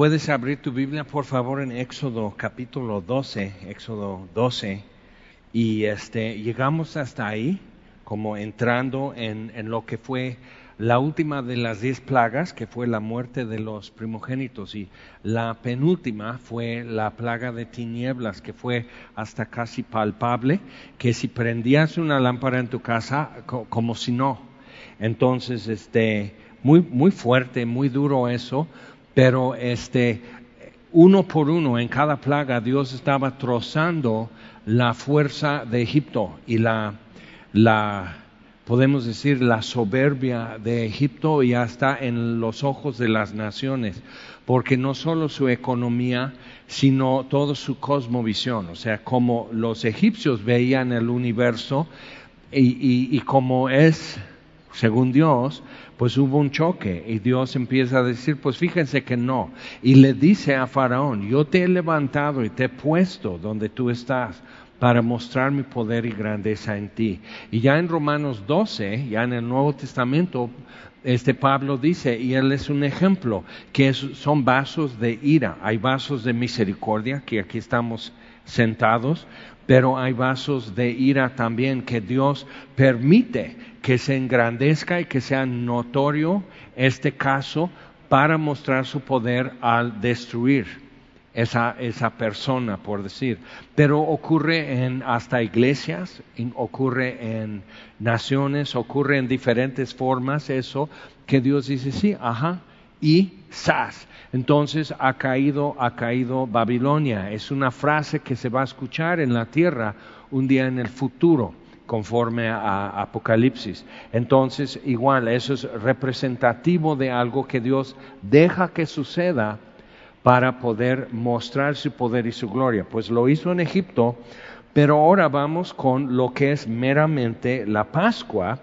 Puedes abrir tu Biblia, por favor, en Éxodo capítulo 12, Éxodo 12, y este, llegamos hasta ahí, como entrando en, en lo que fue la última de las diez plagas, que fue la muerte de los primogénitos, y la penúltima fue la plaga de tinieblas, que fue hasta casi palpable, que si prendías una lámpara en tu casa, como si no. Entonces, este, muy, muy fuerte, muy duro eso, pero este, uno por uno en cada plaga Dios estaba trozando la fuerza de Egipto y la, la podemos decir, la soberbia de Egipto ya está en los ojos de las naciones, porque no solo su economía, sino toda su cosmovisión, o sea, como los egipcios veían el universo y, y, como es, según Dios, pues hubo un choque y Dios empieza a decir, pues fíjense que no. Y le dice a Faraón, yo te he levantado y te he puesto donde tú estás para mostrar mi poder y grandeza en ti. Y ya en Romanos 12, ya en el Nuevo Testamento, este Pablo dice, y él es un ejemplo, que son vasos de ira, hay vasos de misericordia, que aquí estamos sentados, pero hay vasos de ira también que Dios permite que se engrandezca y que sea notorio este caso para mostrar su poder al destruir esa, esa persona, por decir. Pero ocurre en hasta iglesias, ocurre en naciones, ocurre en diferentes formas eso, que Dios dice, sí, ajá, y sas. Entonces ha caído, ha caído Babilonia. Es una frase que se va a escuchar en la tierra un día en el futuro conforme a Apocalipsis. Entonces, igual, eso es representativo de algo que Dios deja que suceda para poder mostrar su poder y su gloria. Pues lo hizo en Egipto, pero ahora vamos con lo que es meramente la Pascua,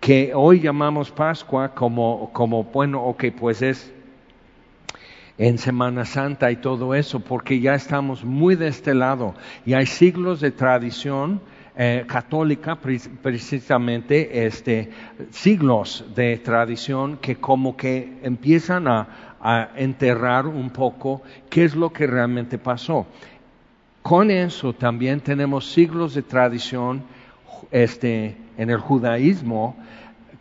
que hoy llamamos Pascua como, como bueno, ok, pues es en Semana Santa y todo eso, porque ya estamos muy de este lado y hay siglos de tradición eh, católica, precisamente, este, siglos de tradición que como que empiezan a, a enterrar un poco qué es lo que realmente pasó. Con eso también tenemos siglos de tradición este, en el judaísmo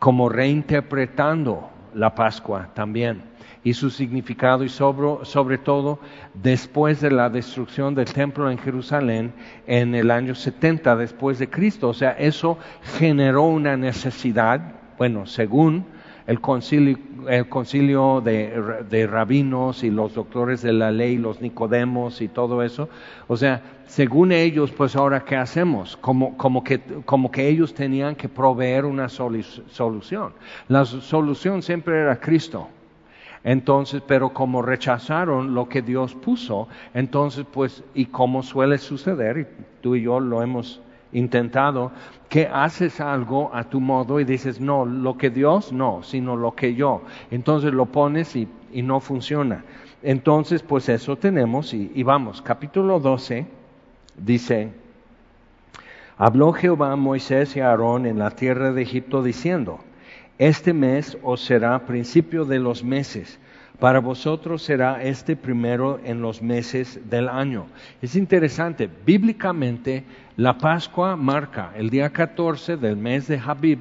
como reinterpretando la Pascua también y su significado y sobre, sobre, todo después de la destrucción del templo en Jerusalén en el año 70 después de Cristo. O sea, eso generó una necesidad, bueno, según el concilio, el concilio de, rabinos y los doctores de la ley, los nicodemos y todo eso. O sea, según ellos, pues ahora qué hacemos? Como, como, que, como que ellos tenían que proveer una solución. La solución siempre era Cristo. Entonces, pero como rechazaron lo que Dios puso, entonces pues, y como suele suceder, y tú y yo lo hemos intentado, que haces algo a tu modo y dices, no, lo que Dios no, sino lo que yo. Entonces lo pones y, no funciona. Entonces, pues eso tenemos y, y vamos, capítulo 12 dice, habló Jehová a Moisés y a Aarón en la tierra de Egipto diciendo, este mes os será principio de los meses para vosotros será este primero en los meses del año. Es interesante, bíblicamente la Pascua marca el día 14 del mes de Habib,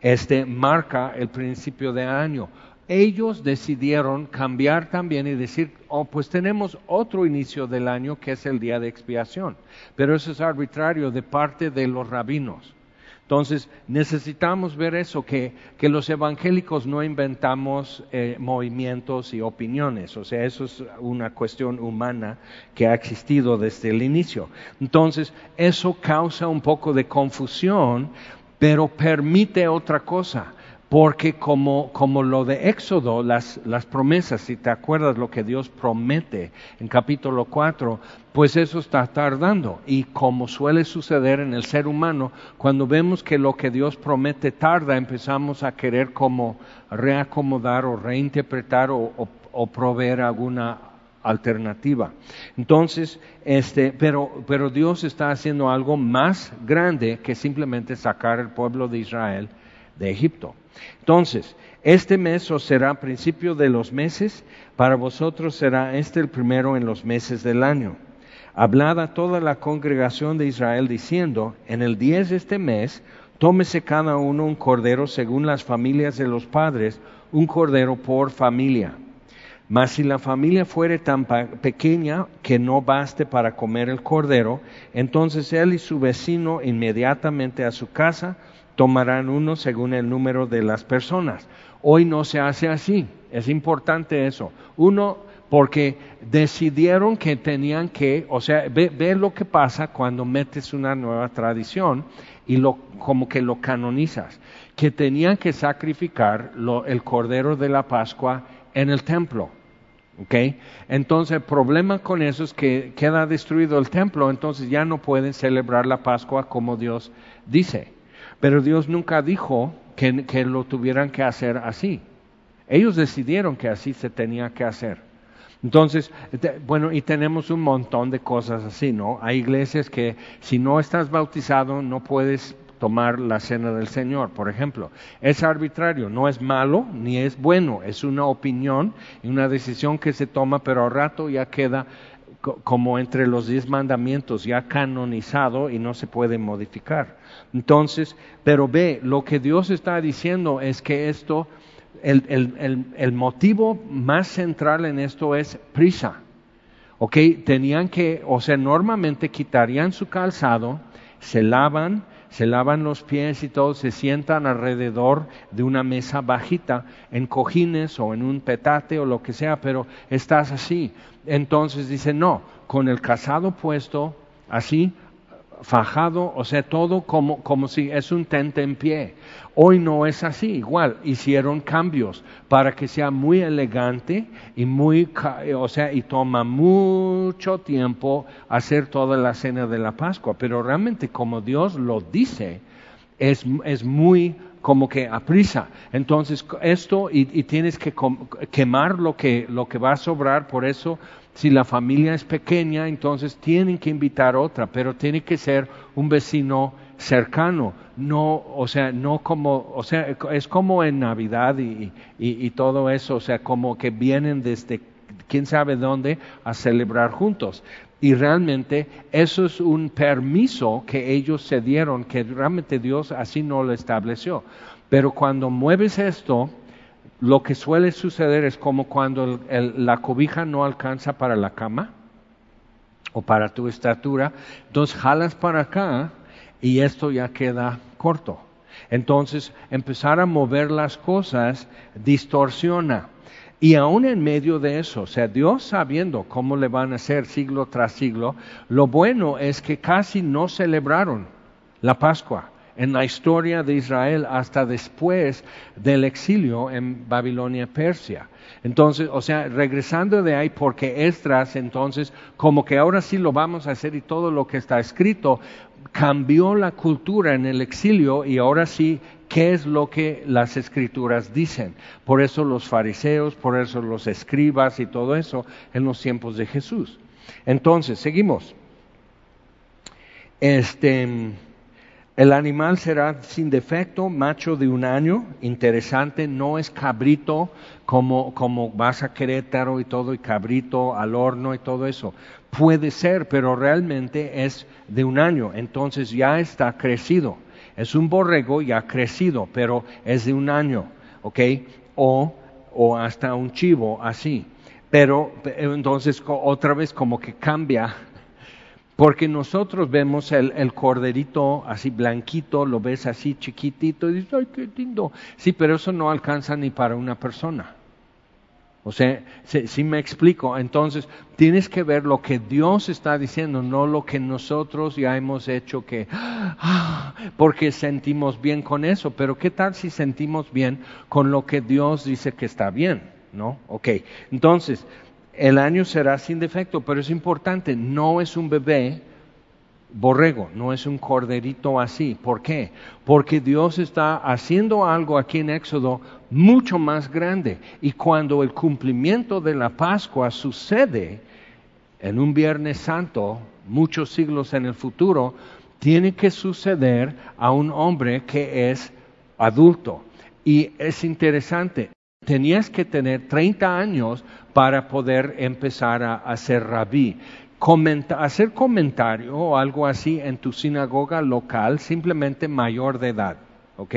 este marca el principio de año. Ellos decidieron cambiar también y decir, oh, pues tenemos otro inicio del año que es el día de expiación. Pero eso es arbitrario de parte de los rabinos. Entonces, necesitamos ver eso, que, los evangélicos no inventamos eh, movimientos y opiniones, o sea, eso es una cuestión humana que ha existido desde el inicio. Entonces, eso causa un poco de confusión, pero permite otra cosa porque como, como lo de Éxodo, las, las, promesas, si te acuerdas lo que Dios promete en capítulo 4, pues eso está tardando. Y como suele suceder en el ser humano, cuando vemos que lo que Dios promete tarda, empezamos a querer como reacomodar o reinterpretar o, o, proveer alguna alternativa. Entonces, este, pero, pero Dios está haciendo algo más grande que simplemente sacar el pueblo de Israel de Egipto. Entonces, este mes os será principio de los meses, para vosotros será este el primero en los meses del año. Hablad a toda la congregación de Israel diciendo, en el 10 de este mes, tómese cada uno un cordero según las familias de los padres, un cordero por familia. Mas si la familia fuere tan pequeña que no baste para comer el cordero, entonces él y su vecino inmediatamente a su casa tomarán uno según el número de las personas. Hoy no se hace así, es importante eso. Uno, porque decidieron que tenían que, o sea, ve, lo que pasa cuando metes una nueva tradición y lo, como que lo canonizas, que tenían que sacrificar el cordero de la Pascua en el templo. ¿Okay? Entonces el problema con eso es que queda destruido el templo, entonces ya no pueden celebrar la Pascua como Dios dice. Pero Dios nunca dijo que, lo tuvieran que hacer así. Ellos decidieron que así se tenía que hacer. Entonces, bueno, y tenemos un montón de cosas así, ¿no? Hay iglesias que si no estás bautizado no puedes tomar la cena del Señor, por ejemplo. Es arbitrario, no es malo ni es bueno, es una opinión y una decisión que se toma, pero al rato ya queda como entre los diez mandamientos, ya canonizado y no se puede modificar. Entonces, pero ve, lo que Dios está diciendo es que esto, el, motivo más central en esto es prisa. ¿Ok? Tenían que, o sea, normalmente quitarían su calzado, se lavan, se lavan los pies y todo, se sientan alrededor de una mesa bajita, en cojines o en un petate o lo que sea, pero estás así. Entonces dice, no, con el calzado puesto, así, fajado, o sea, todo como, como si es un tente en pie. Hoy no es así, igual, hicieron cambios para que sea muy elegante y muy, o sea, y toma mucho tiempo hacer toda la cena de la Pascua, pero realmente como Dios lo dice, es, es muy como que a prisa. Entonces, esto, y, y tienes que quemar lo que, lo que va a sobrar, por eso si la familia es pequeña, entonces tienen que invitar otra, pero tiene que ser un vecino cercano, no, o sea, no como, o sea, es como en Navidad y, todo eso, o sea, como que vienen desde quién sabe dónde a celebrar juntos. Y realmente eso es un permiso que ellos se dieron, que realmente Dios así no lo estableció. Pero cuando mueves esto, lo que suele suceder es como cuando la cobija no alcanza para la cama o para tu estatura, entonces jalas para acá y esto ya queda corto. Entonces, empezar a mover las cosas distorsiona. Y aún en medio de eso, o sea, Dios sabiendo cómo le van a hacer siglo tras siglo, lo bueno es que casi no celebraron la Pascua en la historia de Israel hasta después del exilio en Babilonia, Persia. Entonces, o sea, regresando de ahí, porque Esdras entonces, como que ahora sí lo vamos a hacer y todo lo que está escrito, cambió la cultura en el exilio y ahora sí, ¿qué es lo que las escrituras dicen? Por eso los fariseos, por eso los escribas y todo eso en los tiempos de Jesús. Entonces, seguimos. Este el animal será sin defecto, macho de un año, interesante, no es cabrito como, como vas a Querétaro y todo, y cabrito al horno y todo eso. Puede ser, pero realmente es de un año, entonces ya está crecido. Es un borrego ya crecido, pero es de un año, ¿ok? O, o hasta un chivo, así. Pero entonces otra vez como que cambia porque nosotros vemos el, corderito así blanquito, lo ves así chiquitito y dices, ay, qué lindo. Sí, pero eso no alcanza ni para una persona. O sea, si, me explico, entonces tienes que ver lo que Dios está diciendo, no lo que nosotros ya hemos hecho que, ah, porque sentimos bien con eso, pero ¿qué tal si sentimos bien con lo que Dios dice que está bien? ¿No? Ok, entonces, el año será sin defecto, pero es importante, no es un bebé borrego, no es un corderito así. ¿Por qué? Porque Dios está haciendo algo aquí en Éxodo mucho más grande. Y cuando el cumplimiento de la Pascua sucede en un Viernes Santo, muchos siglos en el futuro, tiene que suceder a un hombre que es adulto. Y es interesante, tenías que tener 30 años para poder empezar a, hacer rabí. hacer comentario o algo así en tu sinagoga local, simplemente mayor de edad, ¿ok?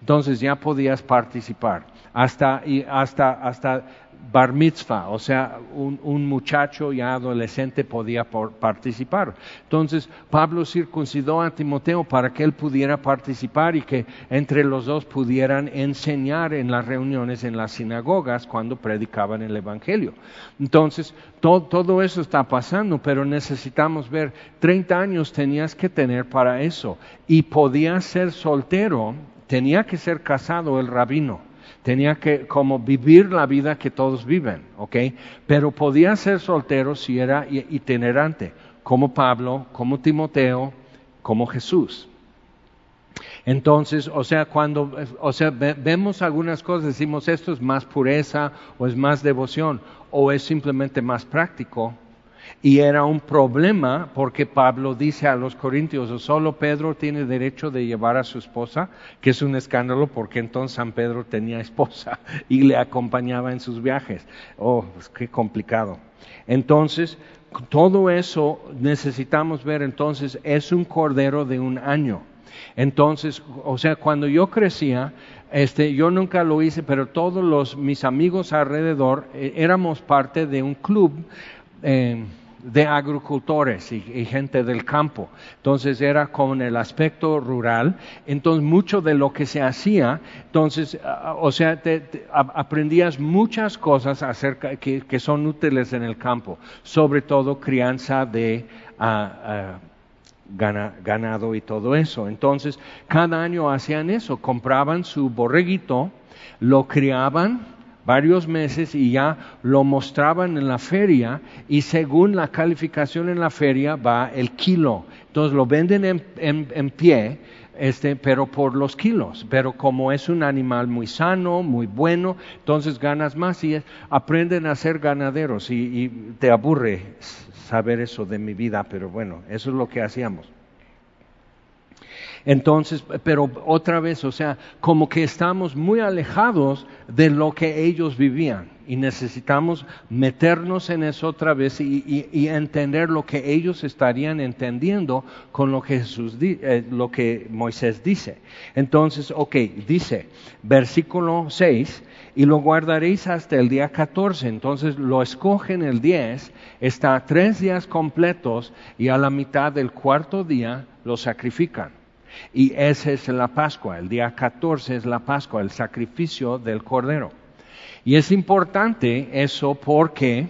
Entonces ya podías participar. Hasta, y hasta, hasta bar mitzvah, o sea, un, muchacho ya adolescente podía participar. Entonces, Pablo circuncidó a Timoteo para que él pudiera participar y que entre los dos pudieran enseñar en las reuniones en las sinagogas cuando predicaban el Evangelio. Entonces, todo eso está pasando, pero necesitamos ver, 30 años tenías que tener para eso y podías ser soltero, tenía que ser casado el rabino tenía que como vivir la vida que todos viven, ¿ok? Pero podía ser soltero si era itinerante, como Pablo, como Timoteo, como Jesús. Entonces, o sea, cuando, o sea, vemos algunas cosas, decimos esto es más pureza o es más devoción o es simplemente más práctico, y era un problema porque Pablo dice a los corintios, solo Pedro tiene derecho de llevar a su esposa, que es un escándalo porque entonces San Pedro tenía esposa y le acompañaba en sus viajes. Oh, pues qué complicado. Entonces, todo eso necesitamos ver, entonces es un cordero de un año. Entonces, o sea, cuando yo crecía, este, yo nunca lo hice, pero todos los, mis amigos alrededor eh, éramos parte de un club eh, de agricultores y, gente del campo. Entonces era con el aspecto rural. Entonces mucho de lo que se hacía, entonces, o sea, aprendías muchas cosas acerca que, son útiles en el campo, sobre todo crianza de ganado y todo eso. Entonces, cada año hacían eso, compraban su borreguito, lo criaban, varios meses y ya lo mostraban en la feria y según la calificación en la feria va el kilo. Entonces lo venden en, en, pie, este, pero por los kilos. Pero como es un animal muy sano, muy bueno, entonces ganas más y aprenden a ser ganaderos y, y te aburre saber eso de mi vida, pero bueno, eso es lo que hacíamos. Entonces, pero otra vez, o sea, como que estamos muy alejados de lo que ellos vivían y necesitamos meternos en eso otra vez y, entender lo que ellos estarían entendiendo con lo que Jesús eh, lo que Moisés dice. Entonces, ok, dice, versículo 6, y lo guardaréis hasta el día 14. Entonces lo escogen el 10, está tres días completos y a la mitad del cuarto día lo sacrifican. Y esa es la Pascua, el día 14 es la Pascua, el sacrificio del Cordero. Y es importante eso porque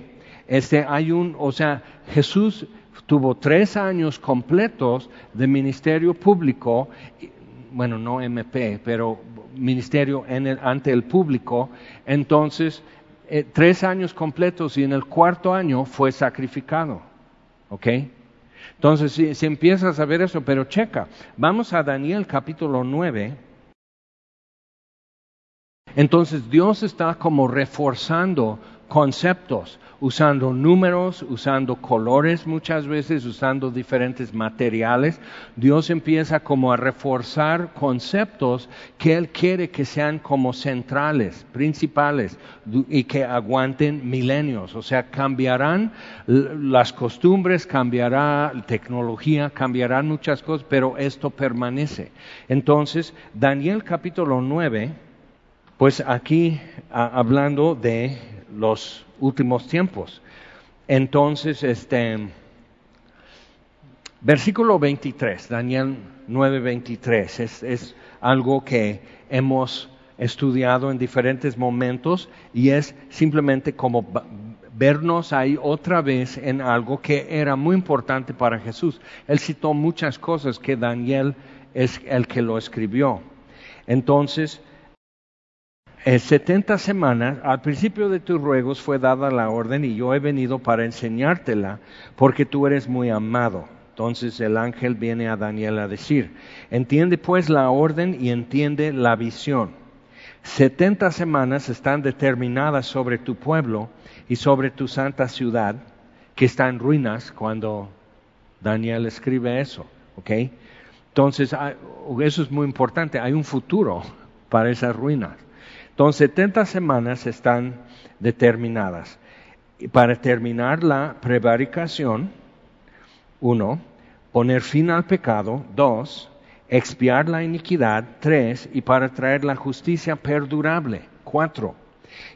este, hay un, o sea, Jesús tuvo tres años completos de ministerio público, bueno, no MP, pero ministerio ante el público, entonces eh, tres años completos y en el cuarto año fue sacrificado. ¿Ok? Entonces, si, empiezas a ver eso, pero checa, vamos a Daniel capítulo 9. Entonces Dios está como reforzando conceptos, usando números, usando colores muchas veces, usando diferentes materiales. Dios empieza como a reforzar conceptos que Él quiere que sean como centrales, principales y que aguanten milenios. O sea, cambiarán las costumbres, cambiará tecnología, cambiarán muchas cosas, pero esto permanece. Entonces, Daniel capítulo 9, pues aquí hablando de los últimos tiempos. Entonces, este, versículo 23, Daniel 9:23, es, es algo que hemos estudiado en diferentes momentos y es simplemente como vernos ahí otra vez en algo que era muy importante para Jesús. Él citó muchas cosas que Daniel es el que lo escribió. Entonces, en 70 semanas, al principio de tus ruegos fue dada la orden y yo he venido para enseñártela porque tú eres muy amado. Entonces el ángel viene a Daniel a decir, entiende pues la orden y entiende la visión. 70 semanas están determinadas sobre tu pueblo y sobre tu santa ciudad, que está en ruinas cuando Daniel escribe eso. ¿ok? Entonces, eso es muy importante, hay un futuro para esas ruinas. Entonces, 70 semanas están determinadas. Y para terminar la prevaricación, uno, poner fin al pecado, dos, expiar la iniquidad, tres, y para traer la justicia perdurable, cuatro,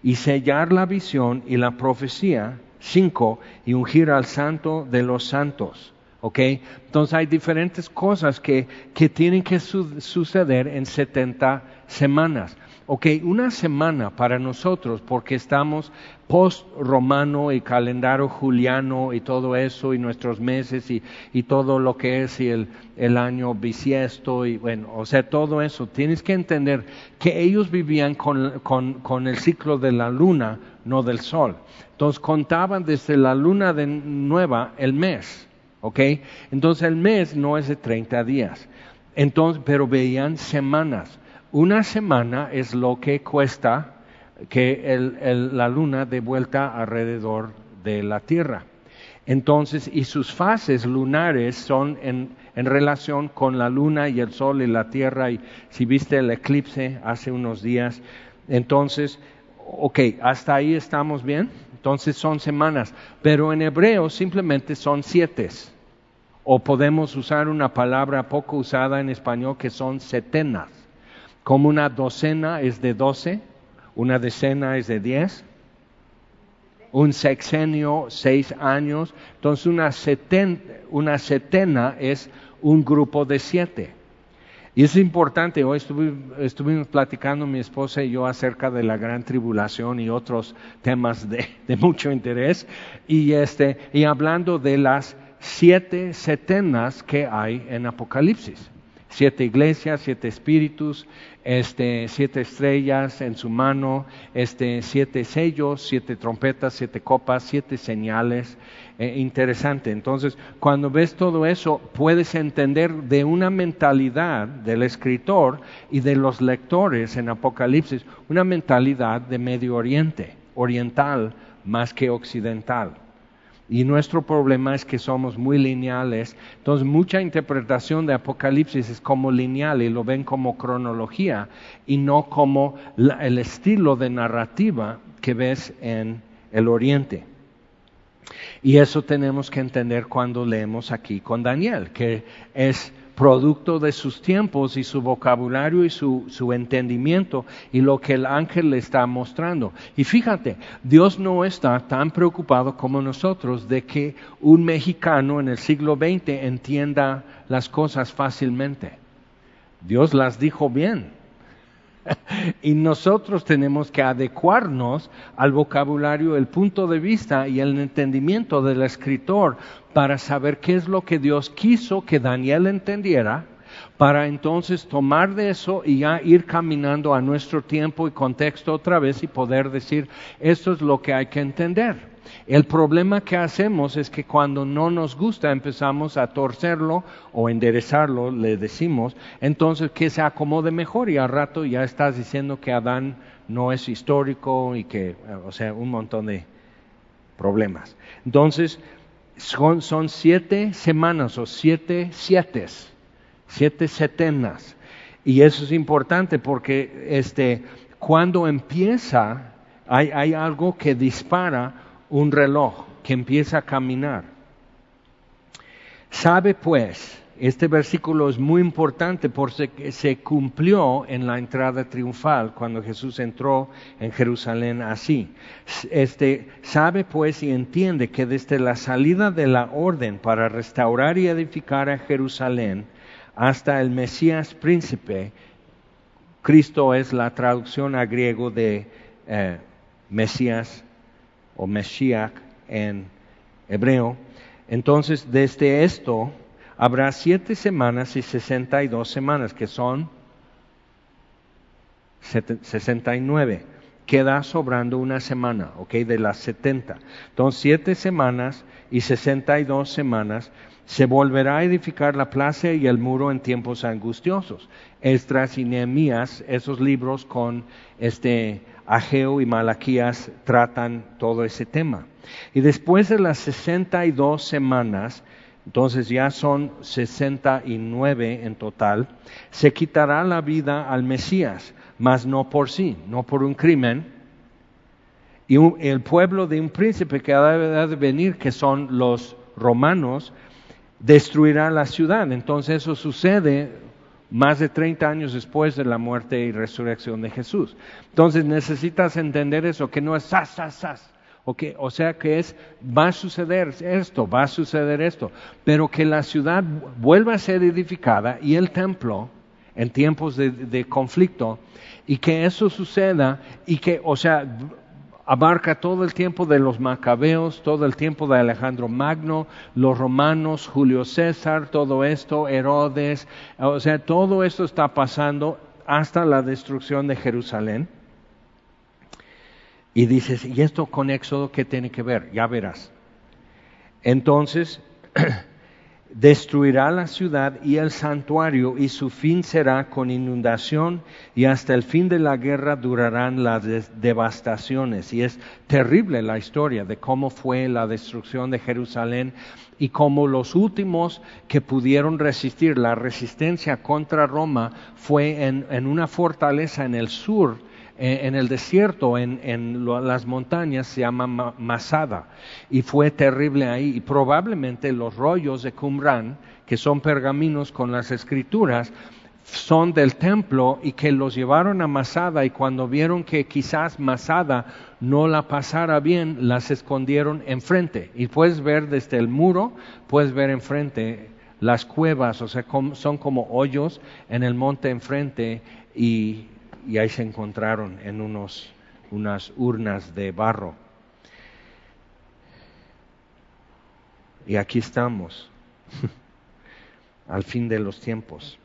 y sellar la visión y la profecía, cinco, y ungir al santo de los santos. ¿Ok? Entonces hay diferentes cosas que, que tienen que suceder en 70 semanas. Ok, una semana para nosotros, porque estamos post-romano y calendario juliano y todo eso, y nuestros meses y, y todo lo que es y el, el, año bisiesto, y bueno, o sea, todo eso. Tienes que entender que ellos vivían con, con, con el ciclo de la luna, no del sol. Entonces contaban desde la luna de nueva el mes, ¿ok? Entonces el mes no es de 30 días. Entonces, pero veían semanas. Una semana es lo que cuesta que la luna dé vuelta alrededor de la Tierra. Entonces, y sus fases lunares son en, en, relación con la luna y el sol y la Tierra. Y si viste el eclipse hace unos días, entonces, ok, hasta ahí estamos bien. Entonces son semanas, pero en hebreo simplemente son siete. O podemos usar una palabra poco usada en español que son setenas como una docena es de doce, una decena es de diez, un sexenio, seis años, entonces una, setena es un grupo de siete. Y es importante, hoy estuvimos platicando mi esposa y yo acerca de la gran tribulación y otros temas de, de mucho interés, y, este, y hablando de las siete setenas que hay en Apocalipsis siete iglesias, siete espíritus, este, siete estrellas en su mano, este, siete sellos, siete trompetas, siete copas, siete señales. Eh, interesante. Entonces, cuando ves todo eso, puedes entender de una mentalidad del escritor y de los lectores en Apocalipsis, una mentalidad de Medio Oriente, oriental más que occidental. Y nuestro problema es que somos muy lineales. Entonces, mucha interpretación de Apocalipsis es como lineal y lo ven como cronología y no como el estilo de narrativa que ves en el Oriente. Y eso tenemos que entender cuando leemos aquí con Daniel, que es producto de sus tiempos y su vocabulario y su, entendimiento y lo que el ángel le está mostrando. Y fíjate, Dios no está tan preocupado como nosotros de que un mexicano en el siglo XX entienda las cosas fácilmente. Dios las dijo bien. y nosotros tenemos que adecuarnos al vocabulario, el punto de vista y el entendimiento del escritor para saber qué es lo que Dios quiso que Daniel entendiera, para entonces tomar de eso y ya ir caminando a nuestro tiempo y contexto otra vez y poder decir, esto es lo que hay que entender. El problema que hacemos es que cuando no nos gusta empezamos a torcerlo o enderezarlo, le decimos, entonces que se acomode mejor y al rato ya estás diciendo que Adán no es histórico y que, o sea, un montón de problemas. Entonces, son, son siete semanas o siete siete, siete setenas. Y eso es importante porque este, cuando empieza, hay, hay algo que dispara un reloj que empieza a caminar. Sabe pues, este versículo es muy importante porque se cumplió en la entrada triunfal cuando Jesús entró en Jerusalén así. Este, sabe pues y entiende que desde la salida de la orden para restaurar y edificar a Jerusalén hasta el Mesías príncipe, Cristo es la traducción a griego de eh, Mesías o Meshiach en hebreo. Entonces, desde esto habrá siete semanas y sesenta y dos semanas, que son sesenta y nueve. Queda sobrando una semana, ¿ok? De las setenta. Entonces, siete semanas y sesenta y dos semanas se volverá a edificar la plaza y el muro en tiempos angustiosos. Estras y Nehemías, esos libros con este Ageo y Malaquías tratan todo ese tema. Y después de las 62 semanas entonces ya son 69 en total, se quitará la vida al Mesías, mas no por sí, no por un crimen. Y el pueblo de un príncipe que ha de venir, que son los romanos, destruirá la ciudad. Entonces eso sucede más de 30 años después de la muerte y resurrección de Jesús. Entonces necesitas entender eso, que no es sas, sas, sas. o sea que es, va a suceder esto, va a suceder esto, pero que la ciudad vuelva a ser edificada y el templo en tiempos de, de conflicto y que eso suceda y que, o sea, abarca todo el tiempo de los macabeos, todo el tiempo de Alejandro Magno, los romanos, Julio César, todo esto, Herodes, o sea, todo esto está pasando hasta la destrucción de Jerusalén. Y dices, ¿y esto con Éxodo qué tiene que ver? Ya verás. Entonces, destruirá la ciudad y el santuario y su fin será con inundación y hasta el fin de la guerra durarán las devastaciones. Y es terrible la historia de cómo fue la destrucción de Jerusalén y cómo los últimos que pudieron resistir la resistencia contra Roma fue en, en una fortaleza en el sur en el desierto, en, las montañas, se llama Masada. Y fue terrible ahí. Y probablemente los rollos de Qumran, que son pergaminos con las escrituras, son del templo y que los llevaron a Masada y cuando vieron que quizás Masada no la pasara bien, las escondieron enfrente. Y puedes ver desde el muro, puedes ver enfrente las cuevas, o sea, son como hoyos en el monte enfrente y y ahí se encontraron en unos, unas urnas de barro. Y aquí estamos, al fin de los tiempos.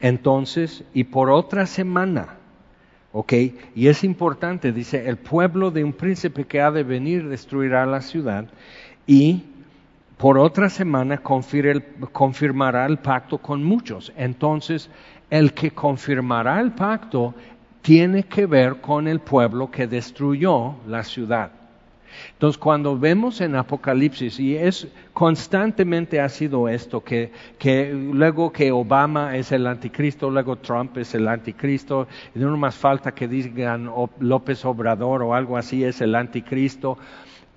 Entonces, y por otra semana, ¿ok? Y es importante, dice, el pueblo de un príncipe que ha de venir destruirá la ciudad y por otra semana confirmará el pacto con muchos. Entonces, el que confirmará el pacto tiene que ver con el pueblo que destruyó la ciudad. Entonces, cuando vemos en Apocalipsis, y es constantemente ha sido esto, que, luego que Obama es el anticristo, luego Trump es el anticristo, y no más falta que digan López Obrador o algo así es el anticristo,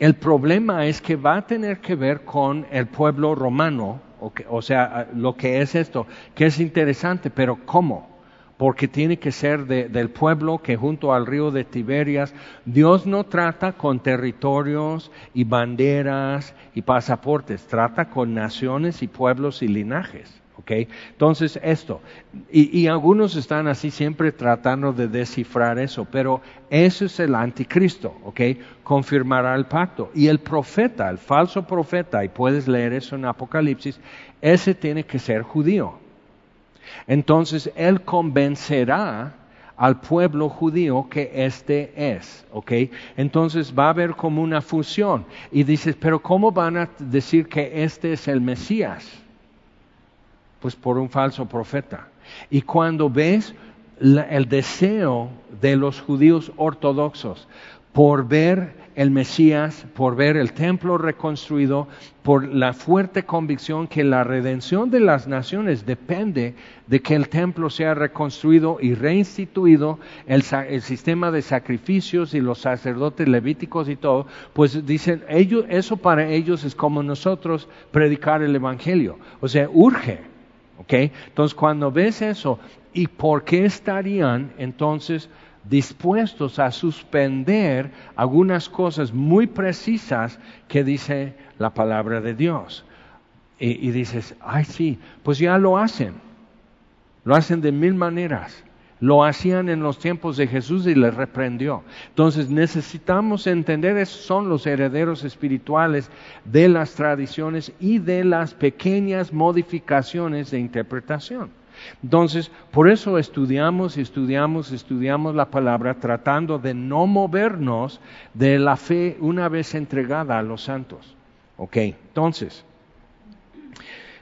el problema es que va a tener que ver con el pueblo romano, o, sea, lo que es esto, que es interesante, pero ¿cómo? Porque tiene que ser del pueblo que junto al río de Tiberias, Dios no trata con territorios y banderas y pasaportes, trata con naciones y pueblos y linajes. Entonces, esto, y, algunos están así siempre tratando de descifrar eso, pero ese es el anticristo, ¿ok? Confirmará el pacto. Y el profeta, el falso profeta, y puedes leer eso en Apocalipsis, ese tiene que ser judío. Entonces, él convencerá al pueblo judío que este es, ¿ok? Entonces va a haber como una fusión. Y dices, pero ¿cómo van a decir que este es el Mesías? Pues por un falso profeta. Y cuando ves el deseo de los judíos ortodoxos por ver el Mesías, por ver el templo reconstruido, por la fuerte convicción que la redención de las naciones depende de que el templo sea reconstruido y reinstituido, el, el sistema de sacrificios y los sacerdotes levíticos y todo, pues dicen, ellos, eso para ellos es como nosotros predicar el Evangelio. O sea, urge. Entonces, cuando ves eso, ¿y por qué estarían entonces dispuestos a suspender algunas cosas muy precisas que dice la palabra de Dios? Y, y dices, ay sí, pues ya lo hacen. Lo hacen de mil maneras. Lo hacían en los tiempos de Jesús y les reprendió. Entonces necesitamos entender, esos son los herederos espirituales de las tradiciones y de las pequeñas modificaciones de interpretación. Entonces, por eso estudiamos, estudiamos, estudiamos la palabra tratando de no movernos de la fe una vez entregada a los santos. Ok, entonces,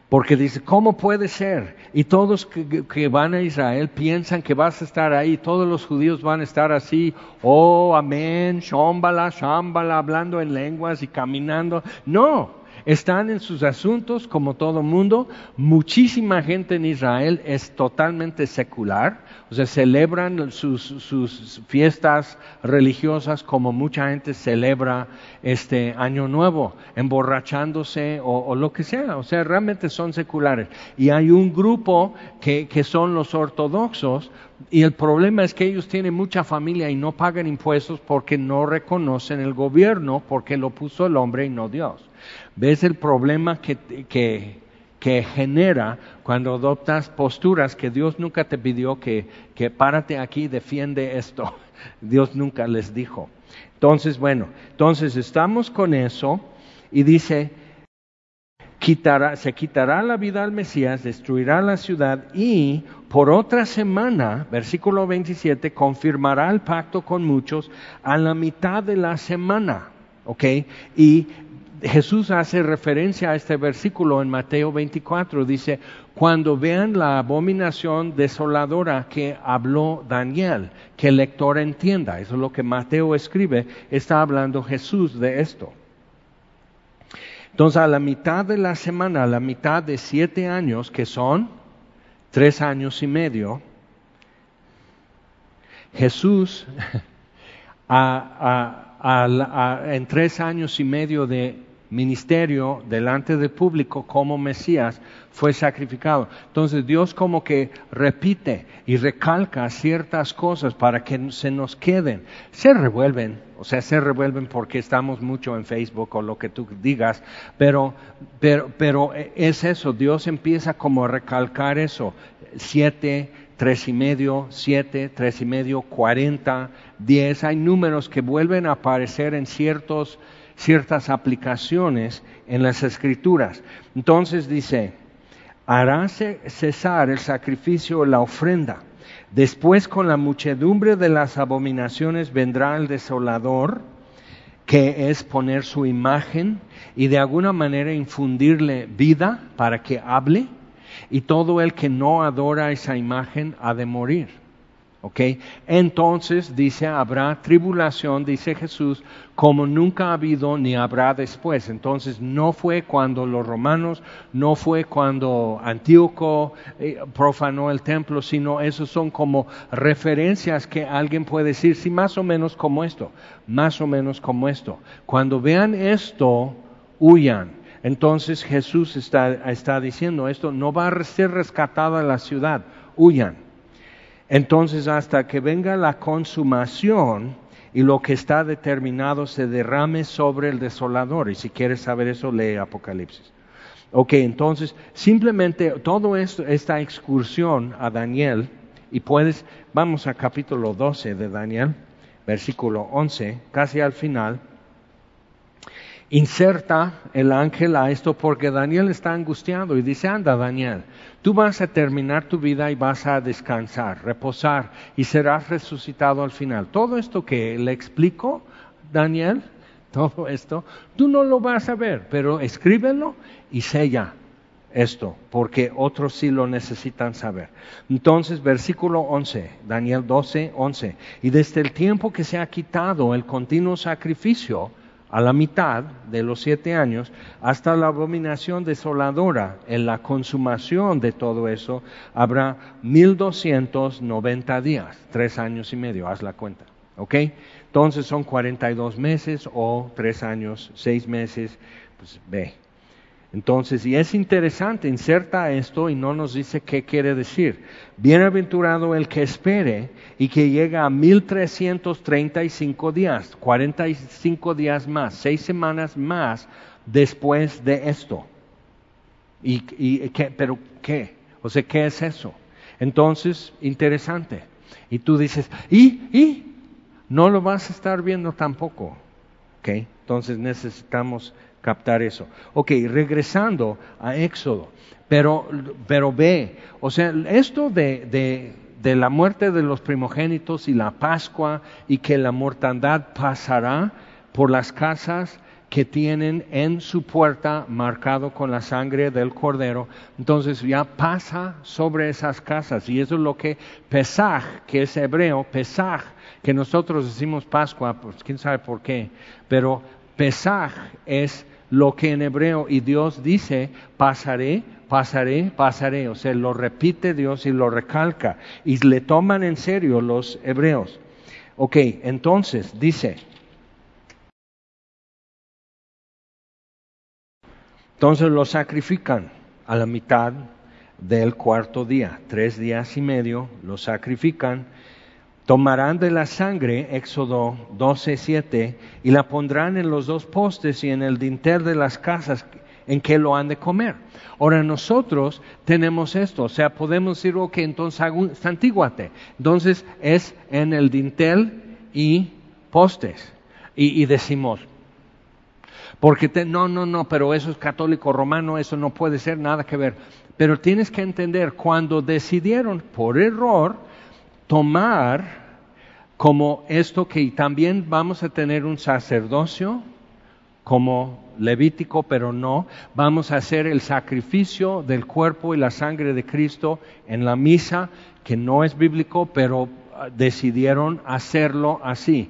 Porque dice, ¿cómo puede ser? Y todos que, van a Israel piensan que vas a estar ahí, todos los judíos van a estar así, oh, amén, shambhala, shambhala, hablando en lenguas y caminando. No, están en sus asuntos como todo mundo. Muchísima gente en Israel es totalmente secular, o sea, celebran sus, fiestas religiosas como mucha gente celebra este año nuevo, emborrachándose o, lo que sea, o sea, realmente son seculares. Y hay un grupo que son los ortodoxos, y el problema es que ellos tienen mucha familia y no pagan impuestos porque no reconocen el gobierno, porque lo puso el hombre y no Dios. ¿Ves el problema que, que, que genera cuando adoptas posturas que Dios nunca te pidió que, que párate aquí, defiende esto? Dios nunca les dijo. Entonces, bueno, entonces estamos con eso y dice, quitará, se quitará la vida al Mesías, destruirá la ciudad y por otra semana, versículo 27, confirmará el pacto con muchos a la mitad de la semana. ¿Ok? Y Jesús hace referencia a este versículo en Mateo 24. Dice, cuando vean la abominación desoladora que habló Daniel, que el lector entienda. Eso es lo que Mateo escribe. Está hablando Jesús de esto. Entonces, a la mitad de la semana, a la mitad de siete años, que son tres años y medio, Jesús, en tres años y medio de ministerio delante del público como Mesías fue sacrificado. Entonces Dios como que repite y recalca ciertas cosas para que se nos queden. Se revuelven, o sea, se revuelven porque estamos mucho en Facebook o lo que tú digas, pero, pero, pero es eso, Dios empieza como a recalcar eso. Siete, tres y medio, siete, tres y medio, cuarenta, diez. Hay números que vuelven a aparecer en ciertos ciertas aplicaciones en las escrituras. Entonces dice, hará cesar el sacrificio, la ofrenda. Después con la muchedumbre de las abominaciones vendrá el desolador, que es poner su imagen y de alguna manera infundirle vida para que hable, y todo el que no adora esa imagen ha de morir. ¿Ok? Entonces dice, habrá tribulación, dice Jesús, como nunca ha habido ni habrá después. Entonces no fue cuando los romanos, no fue cuando Antíoco eh, profanó el templo, sino esos son como referencias que alguien puede decir, sí, más o menos como esto, más o menos como esto. Cuando vean esto, huyan. Entonces Jesús está, está diciendo esto, no va a ser rescatada la ciudad, huyan. Entonces, hasta que venga la consumación y lo que está determinado se derrame sobre el desolador. Y si quieres saber eso, lee Apocalipsis. Ok, entonces, simplemente todo esto, esta excursión a Daniel, y puedes, vamos a capítulo 12 de Daniel, versículo 11, casi al final, inserta el ángel a esto porque Daniel está angustiado y dice, anda Daniel, tú vas a terminar tu vida y vas a descansar, reposar y serás resucitado al final. Todo esto que le explico, Daniel, todo esto, tú no lo vas a ver, pero escríbelo y sella esto, porque otros sí lo necesitan saber. Entonces, versículo 11, Daniel 12, 11, y desde el tiempo que se ha quitado el continuo sacrificio, a la mitad de los siete años, hasta la abominación desoladora, en la consumación de todo eso, habrá mil doscientos noventa días, tres años y medio, haz la cuenta. ¿Ok? Entonces son cuarenta y dos meses o tres años, seis meses, pues ve, entonces, y es interesante, inserta esto y no nos dice qué quiere decir. Bienaventurado el que espere y que llega a 1335 días, 45 días más, seis semanas más después de esto. ¿Y, y pero qué? O sea, ¿qué es eso? Entonces, interesante. Y tú dices, ¿y? ¿y? No lo vas a estar viendo tampoco. ¿Ok? Entonces necesitamos captar eso. Ok, regresando a Éxodo, pero, pero ve, o sea, esto de, de, de la muerte de los primogénitos y la Pascua y que la mortandad pasará por las casas que tienen en su puerta marcado con la sangre del cordero, entonces ya pasa sobre esas casas y eso es lo que Pesaj, que es hebreo, Pesaj, que nosotros decimos Pascua, pues quién sabe por qué, pero Pesaj es lo que en hebreo y Dios dice, pasaré, pasaré, pasaré, o sea, lo repite Dios y lo recalca. Y le toman en serio los hebreos. Ok, entonces dice, Entonces lo sacrifican a la mitad del cuarto día, tres días y medio, lo sacrifican, tomarán de la sangre, Éxodo 12, 7, y la pondrán en los dos postes y en el dintel de las casas en que lo han de comer. Ahora nosotros tenemos esto, o sea, podemos decir, ok, entonces santíguate. Entonces es en el dintel y postes. Y, y decimos, porque no, no, no, pero eso es católico romano, eso no puede ser nada que ver. Pero tienes que entender, cuando decidieron por error tomar como esto que también vamos a tener un sacerdocio como levítico, pero no, vamos a hacer el sacrificio del cuerpo y la sangre de Cristo en la misa, que no es bíblico, pero ah, decidieron hacerlo así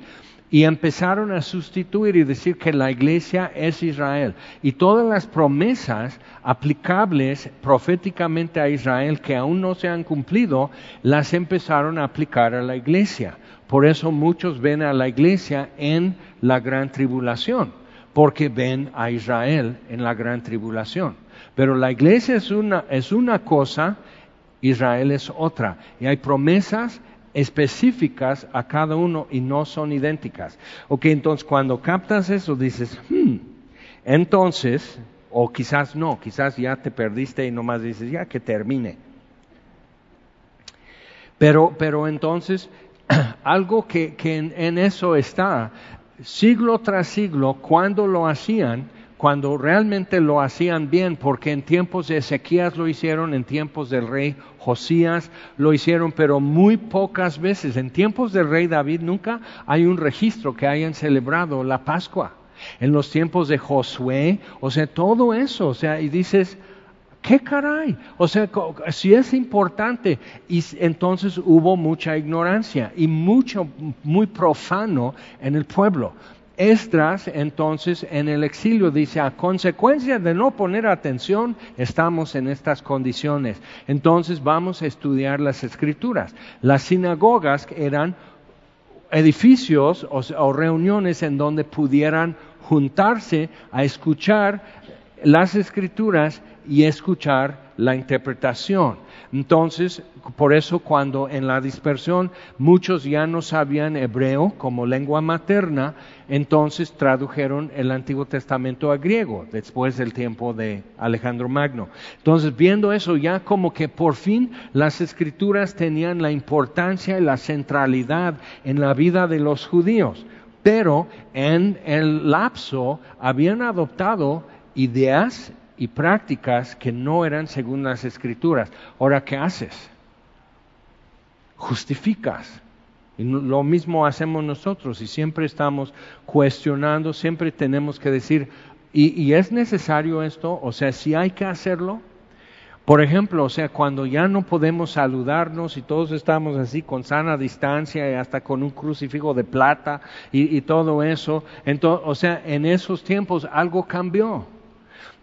y empezaron a sustituir y decir que la iglesia es Israel. Y todas las promesas aplicables proféticamente a Israel que aún no se han cumplido, las empezaron a aplicar a la iglesia. Por eso muchos ven a la iglesia en la gran tribulación, porque ven a Israel en la gran tribulación. Pero la iglesia es una, es una cosa, Israel es otra. Y hay promesas específicas a cada uno y no son idénticas. Ok, entonces cuando captas eso dices, hmm, entonces, o quizás no, quizás ya te perdiste y nomás dices, ya que termine. Pero, pero entonces, algo que, que en eso está, siglo tras siglo, cuando lo hacían, cuando realmente lo hacían bien, porque en tiempos de Ezequías lo hicieron, en tiempos del rey Josías lo hicieron, pero muy pocas veces. En tiempos del rey David nunca hay un registro que hayan celebrado la Pascua. En los tiempos de Josué, o sea, todo eso, o sea, y dices, ¿qué caray? O sea, si es importante, y entonces hubo mucha ignorancia y mucho, muy profano en el pueblo. Esdras entonces en el exilio dice, a consecuencia de no poner atención, estamos en estas condiciones. Entonces vamos a estudiar las escrituras. Las sinagogas eran edificios o, reuniones en donde pudieran juntarse a escuchar las escrituras y escuchar la interpretación. Entonces, por eso cuando en la dispersión muchos ya no sabían hebreo como lengua materna, entonces tradujeron el Antiguo Testamento a griego después del tiempo de Alejandro Magno. Entonces, viendo eso, ya como que por fin las escrituras tenían la importancia y la centralidad en la vida de los judíos, pero en el lapso habían adoptado ideas y prácticas que no eran según las escrituras. Ahora, ¿qué haces? Justificas. Y lo mismo hacemos nosotros y siempre estamos cuestionando, siempre tenemos que decir, ¿y, es necesario esto? O sea, si hay que hacerlo. Por ejemplo, o sea, cuando ya no podemos saludarnos y todos estamos así con sana distancia y hasta con un crucifijo de plata y, todo eso, o sea, en esos tiempos algo cambió.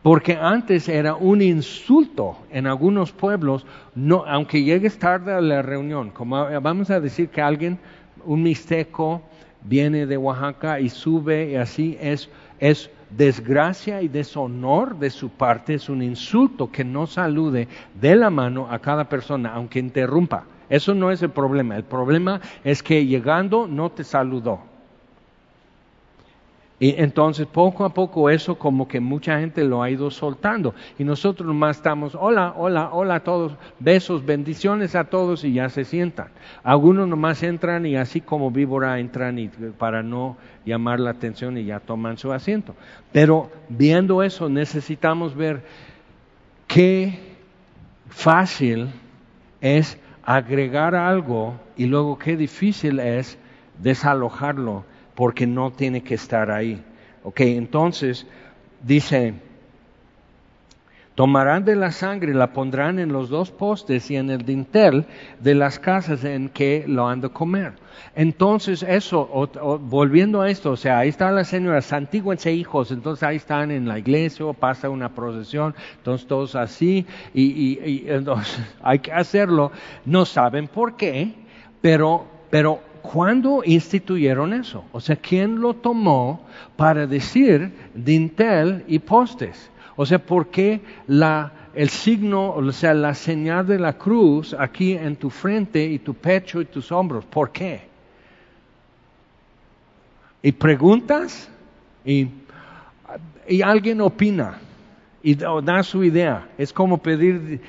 Porque antes era un insulto en algunos pueblos, no, aunque llegues tarde a la reunión, como vamos a decir que alguien, un mixteco, viene de Oaxaca y sube y así es, es desgracia y deshonor de su parte, es un insulto que no salude de la mano a cada persona, aunque interrumpa. Eso no es el problema, el problema es que llegando no te saludó. Y entonces poco a poco eso como que mucha gente lo ha ido soltando. Y nosotros nomás estamos, hola, hola, hola a todos, besos, bendiciones a todos y ya se sientan. Algunos nomás entran y así como víbora entran y, para no llamar la atención y ya toman su asiento. Pero viendo eso necesitamos ver qué fácil es agregar algo y luego qué difícil es desalojarlo porque no tiene que estar ahí. Ok, entonces dice, Tomarán de la sangre y la pondrán en los dos postes y en el dintel de las casas en que lo han de comer. Entonces eso, volviendo a esto, o sea, ahí está la señora, santíguense hijos, entonces ahí están en la iglesia, o pasa una procesión, entonces todos así, y, y entonces hay que hacerlo. No saben por qué, pero, pero ¿cuándo instituyeron eso? O sea, ¿quién lo tomó para decir dintel y postes? O sea, ¿por qué la, el signo, o sea, la señal de la cruz aquí en tu frente y tu pecho y tus hombros? ¿Por qué? Y preguntas y, y alguien opina y da su idea. Es como pedir,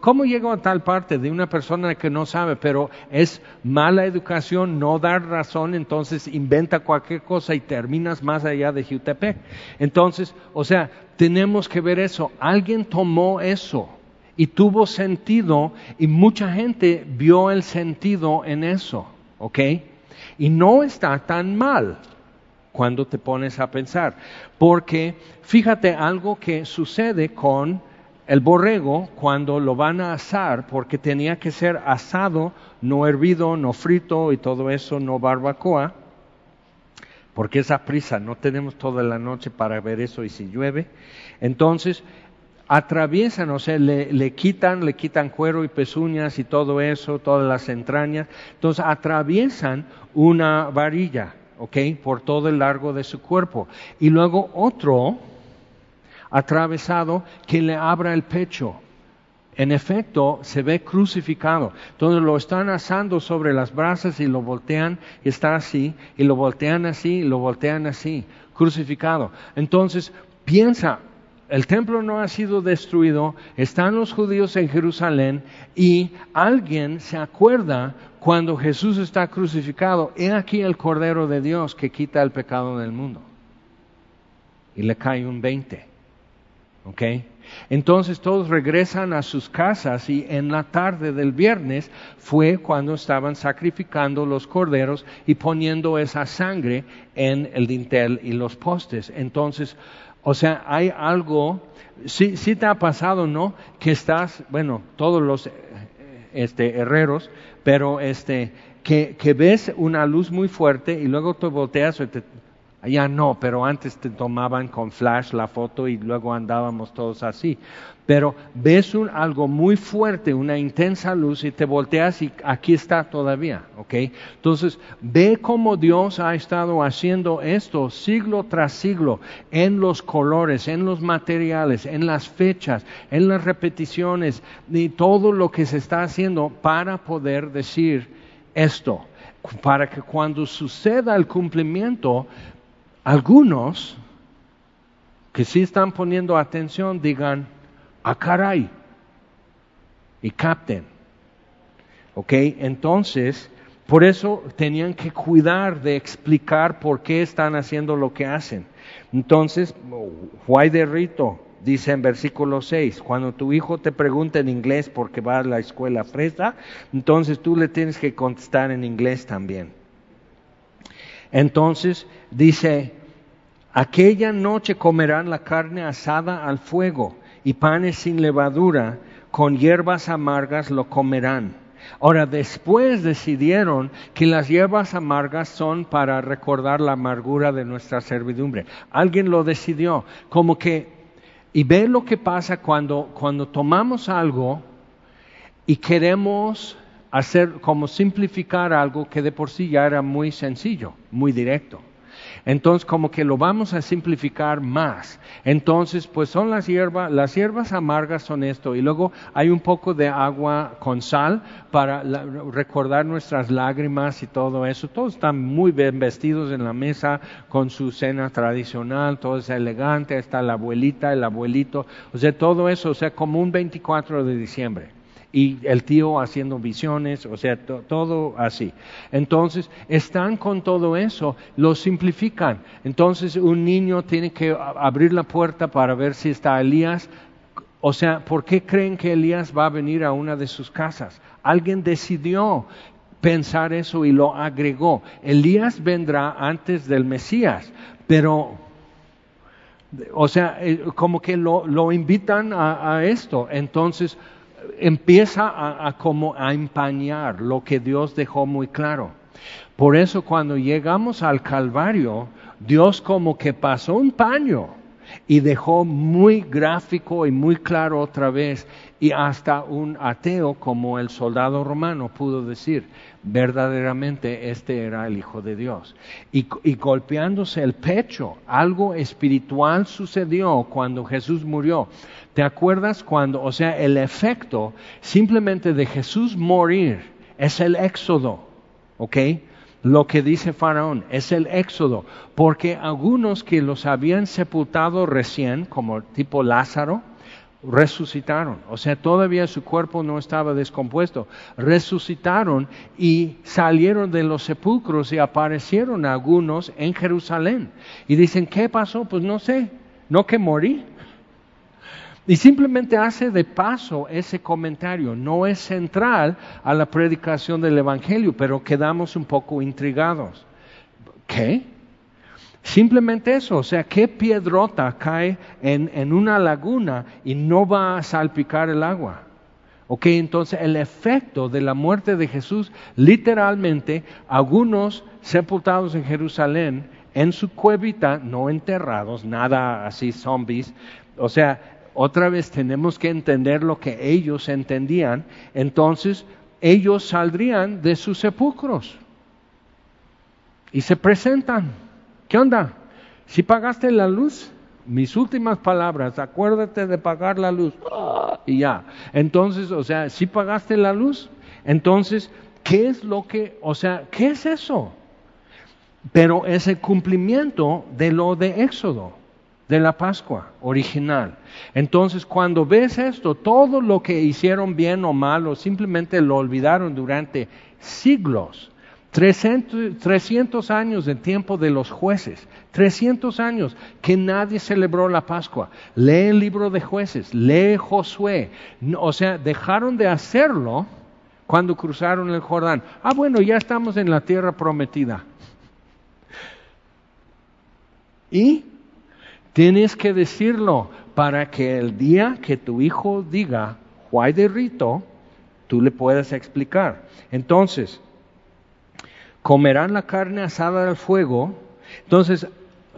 ¿cómo llego a tal parte de una persona que no sabe? Pero es mala educación no dar razón, entonces inventa cualquier cosa y terminas más allá de Jutepec. Entonces, o sea, tenemos que ver eso. Alguien tomó eso y tuvo sentido y mucha gente vio el sentido en eso, ¿ok? Y no está tan mal cuando te pones a pensar. Porque fíjate algo que sucede con el borrego cuando lo van a asar, porque tenía que ser asado, no hervido, no frito y todo eso, no barbacoa, porque esa prisa, no tenemos toda la noche para ver eso y si llueve. Entonces, atraviesan, o sea, le, le, quitan, le quitan cuero y pezuñas y todo eso, todas las entrañas. Entonces, atraviesan una varilla ¿ok? Por todo el largo de su cuerpo. Y luego otro atravesado que le abra el pecho. En efecto, se ve crucificado. Entonces lo están asando sobre las brasas y lo voltean y está así, y lo voltean así, y lo voltean así, crucificado. Entonces, piensa, el templo no ha sido destruido, están los judíos en Jerusalén y alguien se acuerda cuando Jesús está crucificado, he aquí el Cordero de Dios que quita el pecado del mundo. Y le cae un 20. ¿Ok? Entonces todos regresan a sus casas y en la tarde del viernes fue cuando estaban sacrificando los corderos y poniendo esa sangre en el dintel y los postes. Entonces, o sea, hay algo, sí, sí te ha pasado, ¿no? Que estás, bueno, todos los este, herreros, pero este, que, que, ves una luz muy fuerte y luego te volteas y te, ya no, pero antes te tomaban con flash la foto y luego andábamos todos así. Pero ves algo muy fuerte, una intensa luz y te volteas y aquí está todavía, ¿ok? Entonces, ve cómo Dios ha estado haciendo esto siglo tras siglo en los colores, en los materiales, en las fechas, en las repeticiones y todo lo que se está haciendo para poder decir esto, para que cuando suceda el cumplimiento, algunos que sí están poniendo atención digan, ah caray, y capten. ¿Ok? Entonces, por eso tenían que cuidar de explicar por qué están haciendo lo que hacen. Entonces, Juay de Rito dice en versículo 6, cuando tu hijo te pregunta en inglés porque va a la escuela fresa, entonces tú le tienes que contestar en inglés también. Entonces dice, aquella noche comerán la carne asada al fuego y panes sin levadura, con hierbas amargas lo comerán. Ahora, después decidieron que las hierbas amargas son para recordar la amargura de nuestra servidumbre. Alguien lo decidió, como que, y ve lo que pasa cuando, cuando tomamos algo y queremos hacer como simplificar algo que de por sí ya era muy sencillo, muy directo. Entonces, como que lo vamos a simplificar más. Entonces, pues son las hierbas, las hierbas amargas son esto. Y luego hay un poco de agua con sal para recordar nuestras lágrimas y todo eso. Todos están muy bien vestidos en la mesa con su cena tradicional, todo es elegante, está la abuelita, el abuelito. O sea, todo eso, o sea, como un 24 de diciembre y el tío haciendo visiones, o sea, todo así. Entonces, están con todo eso, lo simplifican. Entonces, un niño tiene que abrir la puerta para ver si está Elías. O sea, ¿por qué creen que Elías va a venir a una de sus casas? Alguien decidió pensar eso y lo agregó. Elías vendrá antes del Mesías, pero O sea, eh, como que lo, invitan a, esto. Entonces empieza a, como a empañar lo que Dios dejó muy claro. Por eso cuando llegamos al Calvario, Dios como que pasó un paño y dejó muy gráfico y muy claro otra vez y hasta un ateo como el soldado romano pudo decir, verdaderamente este era el Hijo de Dios. Y, golpeándose el pecho, algo espiritual sucedió cuando Jesús murió. ¿Te acuerdas cuando, o sea, el efecto simplemente de Jesús morir es el éxodo, ¿ok? Lo que dice Faraón es el éxodo, porque algunos que los habían sepultado recién, como tipo Lázaro, resucitaron, o sea, todavía su cuerpo no estaba descompuesto, resucitaron y salieron de los sepulcros y aparecieron algunos en Jerusalén. Y dicen, ¿qué pasó? Pues no sé, no que morí. Y simplemente hace de paso ese comentario, no es central a la predicación del Evangelio, pero quedamos un poco intrigados. ¿Qué? Simplemente eso, o sea, ¿qué piedrota cae en, una laguna y no va a salpicar el agua? Ok, entonces el efecto de la muerte de Jesús, literalmente, algunos sepultados en Jerusalén, en su cuevita, no enterrados, nada así zombies, o sea, otra vez tenemos que entender lo que ellos entendían, entonces ellos saldrían de sus sepulcros y se presentan. ¿Qué onda? Si pagaste la luz, mis últimas palabras, acuérdate de pagar la luz. y ya. Entonces, o sea, si pagaste la luz, entonces, ¿qué es lo que, o sea, qué es eso? Pero es el cumplimiento de lo de Éxodo, de la Pascua original. Entonces, cuando ves esto, todo lo que hicieron bien o mal, o simplemente lo olvidaron durante siglos, 300, años de tiempo de los jueces, 300 años que nadie celebró la Pascua. Lee el libro de jueces, lee Josué. O sea, dejaron de hacerlo cuando cruzaron el Jordán. Ah, bueno, ya estamos en la tierra prometida. Y tienes que decirlo para que el día que tu hijo diga, Juay de Rito, tú le puedas explicar. Entonces, comerán la carne asada al fuego. Entonces,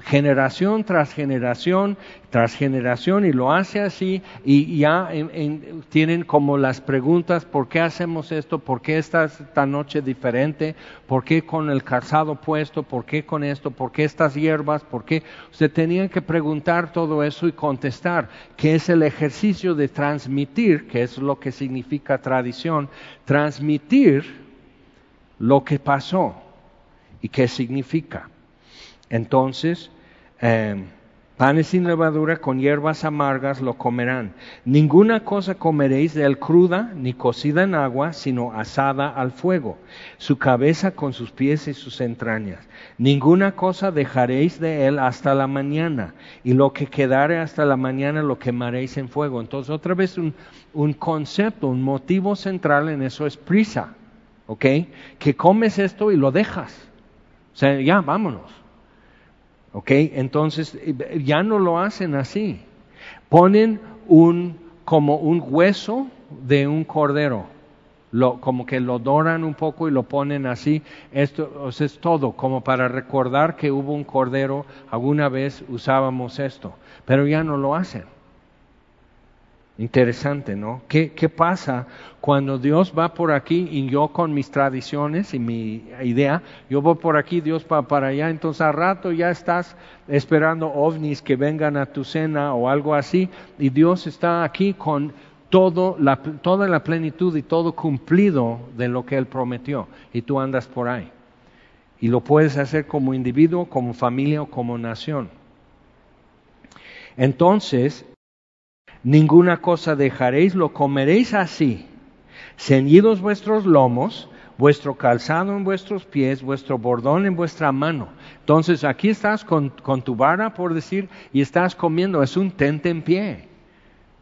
generación tras generación tras generación y lo hace así y ya tienen como las preguntas, ¿por qué hacemos esto? ¿Por qué esta, esta noche diferente? ¿Por qué con el calzado puesto? ¿Por qué con esto? ¿Por qué estas hierbas? ¿Por qué? Usted tenía que preguntar todo eso y contestar, que es el ejercicio de transmitir, que es lo que significa tradición, transmitir lo que pasó y qué significa. Entonces, eh, panes sin levadura con hierbas amargas lo comerán. Ninguna cosa comeréis de él cruda ni cocida en agua, sino asada al fuego, su cabeza con sus pies y sus entrañas. Ninguna cosa dejaréis de él hasta la mañana, y lo que quedare hasta la mañana lo quemaréis en fuego. Entonces, otra vez un, un concepto, un motivo central en eso es prisa. ¿Ok? Que comes esto y lo dejas. O sea, ya, vámonos. ¿Ok? Entonces, ya no lo hacen así. Ponen un, como un hueso de un cordero. Lo, como que lo doran un poco y lo ponen así. Esto es todo, como para recordar que hubo un cordero, alguna vez usábamos esto, pero ya no lo hacen. Interesante, ¿no? ¿Qué, ¿Qué, pasa cuando Dios va por aquí y yo con mis tradiciones y mi idea, yo voy por aquí, Dios va para allá, entonces al rato ya estás esperando ovnis que vengan a tu cena o algo así, y Dios está aquí con toda la plenitud y todo cumplido de lo que Él prometió, y tú andas por ahí. Y lo puedes hacer como individuo, como familia o como nación. Entonces, ninguna cosa dejaréis, lo comeréis así, ceñidos vuestros lomos, vuestro calzado en vuestros pies, vuestro bordón en vuestra mano. Entonces aquí estás con, tu vara, por decir, y estás comiendo, es un tente en pie.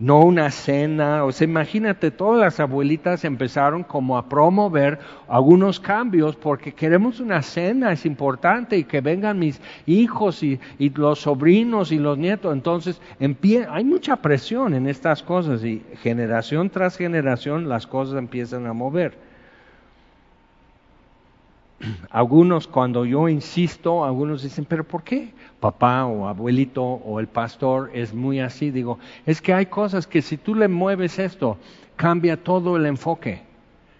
No una cena. O sea, imagínate, todas las abuelitas empezaron como a promover algunos cambios porque queremos una cena, es importante, y que vengan mis hijos y, los sobrinos y los nietos. Entonces, hay mucha presión en estas cosas y generación tras generación las cosas empiezan a mover. Algunos cuando yo insisto, algunos dicen, pero ¿por qué? Papá o abuelito o el pastor es muy así. Digo, es que hay cosas que si tú le mueves esto, cambia todo el enfoque,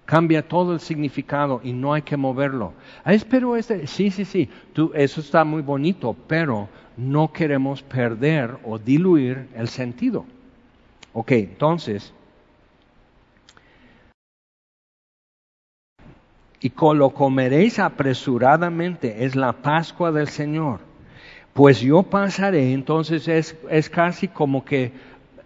cambia todo el significado y no hay que moverlo. Ah, pero este, sí, sí, sí, tú, eso está muy bonito, pero no queremos perder o diluir el sentido. Ok, entonces, y lo comeréis apresuradamente, es la Pascua del Señor. Pues yo pasaré, entonces es, es casi como que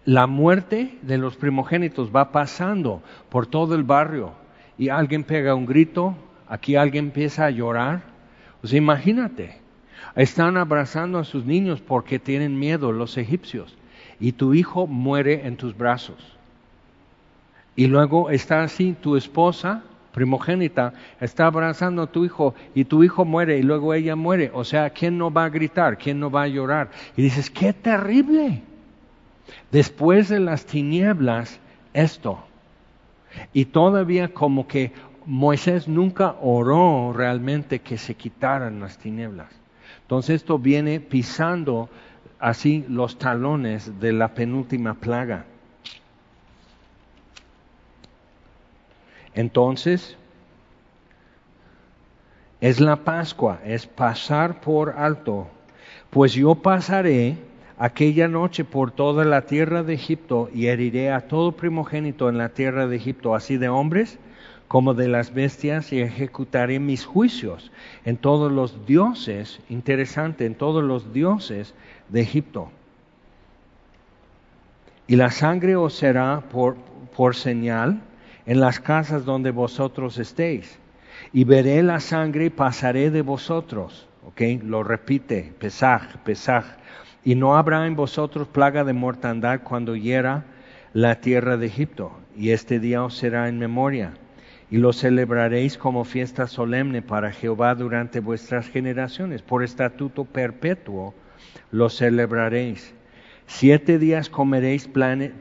la muerte de los primogénitos va pasando por todo el barrio y alguien pega un grito, aquí alguien empieza a llorar. Pues imagínate, están abrazando a sus niños porque tienen miedo los egipcios y tu hijo muere en tus brazos. Y luego está así tu esposa primogénita está abrazando a tu hijo y tu hijo muere y luego ella muere. O sea, ¿quién no va a gritar? ¿Quién no va a llorar? Y dices, qué terrible. Después de las tinieblas, esto. Y todavía como que Moisés nunca oró realmente que se quitaran las tinieblas. Entonces esto viene pisando así los talones de la penúltima plaga. Entonces, es la Pascua, es pasar por alto, pues yo pasaré aquella noche por toda la tierra de Egipto y heriré a todo primogénito en la tierra de Egipto, así de hombres como de las bestias, y ejecutaré mis juicios en todos los dioses, interesante, en todos los dioses de Egipto. Y la sangre os será por, por señal en las casas donde vosotros estéis. Y veré la sangre y pasaré de vosotros. ¿Ok? Lo repite, pesaj, pesaj. Y no habrá en vosotros plaga de mortandad cuando hiera la tierra de Egipto. Y este día os será en memoria. Y lo celebraréis como fiesta solemne para Jehová durante vuestras generaciones. Por estatuto perpetuo lo celebraréis. Siete días comeréis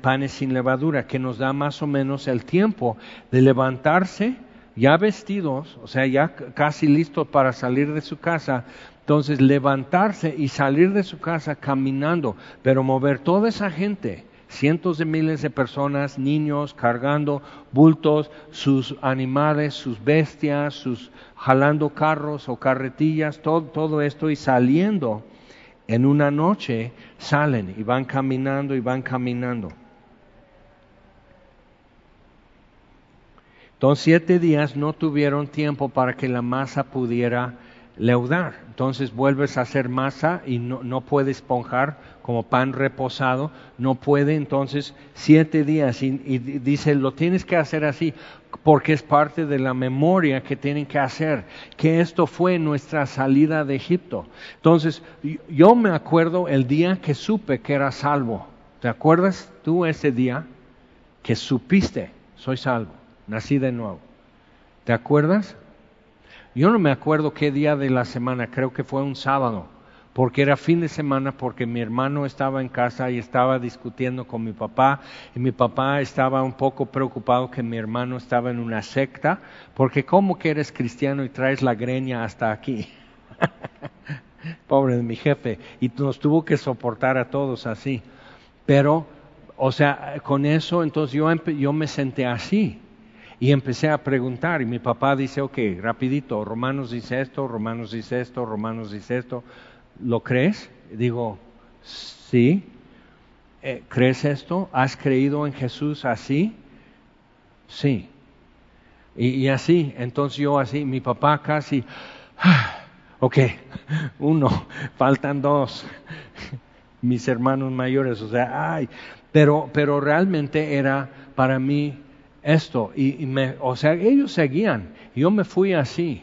panes sin levadura, que nos da más o menos el tiempo de levantarse ya vestidos, o sea, ya casi listos para salir de su casa. Entonces, levantarse y salir de su casa caminando, pero mover toda esa gente, cientos de miles de personas, niños cargando bultos, sus animales, sus bestias, sus jalando carros o carretillas, todo, todo esto y saliendo en una noche salen y van caminando y van caminando. Entonces siete días no tuvieron tiempo para que la masa pudiera leudar. Entonces vuelves a hacer masa y no, no puede esponjar como pan reposado, no puede entonces siete días y, dice, lo tienes que hacer así porque es parte de la memoria que tienen que hacer, que esto fue nuestra salida de Egipto. Entonces, yo me acuerdo el día que supe que era salvo. ¿Te acuerdas tú ese día que supiste, soy salvo, nací de nuevo? ¿Te acuerdas? Yo no me acuerdo qué día de la semana, creo que fue un sábado porque era fin de semana, porque mi hermano estaba en casa y estaba discutiendo con mi papá, y mi papá estaba un poco preocupado que mi hermano estaba en una secta, porque ¿cómo que eres cristiano y traes la greña hasta aquí? Pobre de mi jefe, y nos tuvo que soportar a todos así. Pero, o sea, con eso entonces yo, yo me senté así. Y empecé a preguntar y mi papá dice, ok, rapidito, Romanos dice esto, Romanos dice esto, Romanos dice esto, ¿Lo crees? Digo, sí. Eh, ¿Crees esto? ¿Has creído en Jesús así? Sí. Y, así, entonces yo así, mi papá casi, ok, uno, faltan dos, mis hermanos mayores, o sea, ay, pero, pero realmente era para mí esto, y, y me, o sea, ellos seguían, yo me fui así.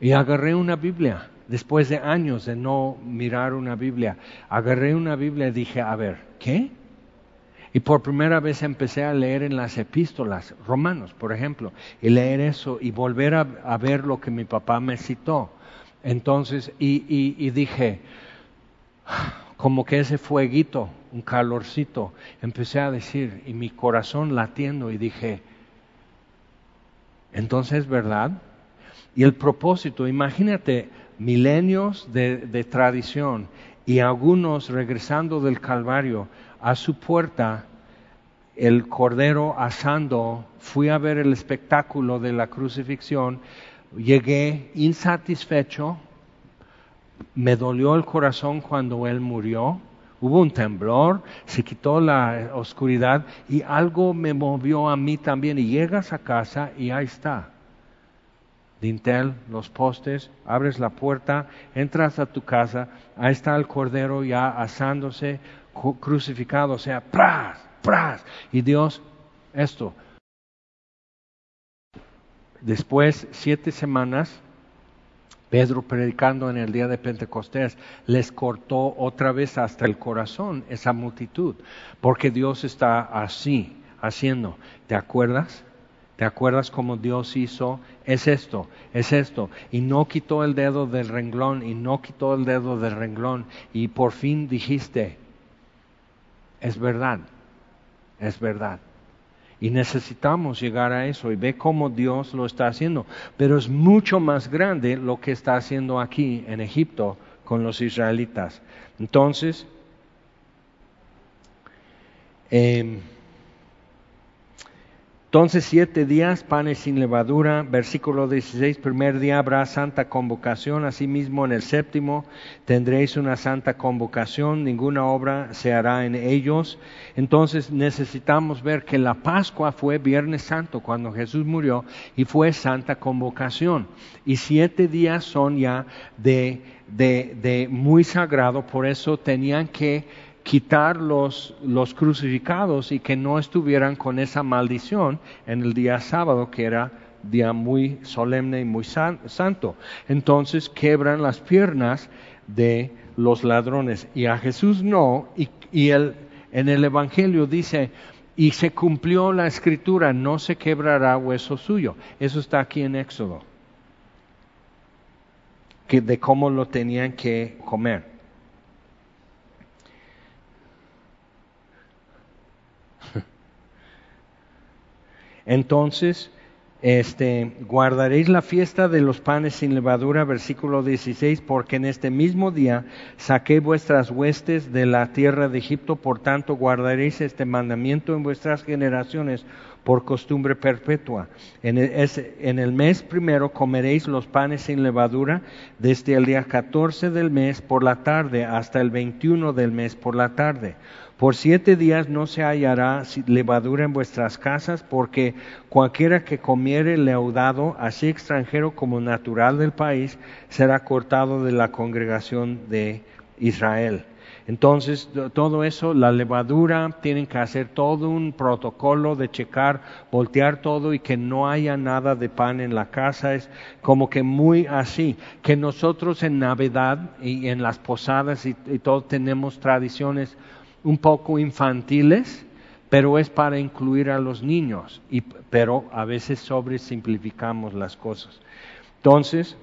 Y agarré una Biblia después de años de no mirar una Biblia, agarré una Biblia y dije, a ver, ¿qué? Y por primera vez empecé a leer en las epístolas, Romanos, por ejemplo, y leer eso y volver a, ver lo que mi papá me citó. Entonces, y, y dije, como que ese fueguito, un calorcito, empecé a decir, y mi corazón latiendo, y dije, entonces, ¿verdad? Y el propósito, imagínate, milenios de, tradición y algunos regresando del Calvario a su puerta, el Cordero asando, fui a ver el espectáculo de la crucifixión, llegué insatisfecho, me dolió el corazón cuando Él murió, hubo un temblor, se quitó la oscuridad y algo me movió a mí también. Y llegas a casa y ahí está. Dintel, los postes, abres la puerta, entras a tu casa, ahí está el cordero ya asándose, crucificado, o sea, ¡pras! ¡pras! Y Dios, esto. Después, siete semanas, Pedro predicando en el día de Pentecostés les cortó otra vez hasta el corazón esa multitud, porque Dios está así, haciendo. ¿Te acuerdas? ¿Te acuerdas cómo Dios hizo? Es esto, es esto. Y no quitó el dedo del renglón, y no quitó el dedo del renglón. Y por fin dijiste, es verdad, es verdad. Y necesitamos llegar a eso y ve cómo Dios lo está haciendo. Pero es mucho más grande lo que está haciendo aquí en Egipto con los israelitas. Entonces, eh, entonces siete días, panes sin levadura, versículo 16, primer día habrá santa convocación, asimismo en el séptimo tendréis una santa convocación, ninguna obra se hará en ellos. Entonces necesitamos ver que la Pascua fue Viernes Santo cuando Jesús murió y fue santa convocación. Y siete días son ya de, de, de muy sagrado, por eso tenían que quitar los, los crucificados y que no estuvieran con esa maldición en el día sábado, que era día muy solemne y muy santo. Entonces quebran las piernas de los ladrones y a Jesús no, y, y él, en el Evangelio dice, y se cumplió la escritura, no se quebrará hueso suyo. Eso está aquí en Éxodo, que de cómo lo tenían que comer. Entonces, este, guardaréis la fiesta de los panes sin levadura, versículo 16, porque en este mismo día saqué vuestras huestes de la tierra de Egipto, por tanto guardaréis este mandamiento en vuestras generaciones por costumbre perpetua. En el, en el mes primero comeréis los panes sin levadura desde el día 14 del mes por la tarde hasta el 21 del mes por la tarde por siete días no se hallará levadura en vuestras casas, porque cualquiera que comiere leudado, así extranjero como natural del país, será cortado de la congregación de Israel. Entonces, todo eso, la levadura, tienen que hacer todo un protocolo de checar, voltear todo y que no haya nada de pan en la casa. Es como que muy así, que nosotros en Navidad y en las posadas y, y todo tenemos tradiciones un poco infantiles, pero es para incluir a los niños, y, pero a veces sobresimplificamos las cosas. Entonces,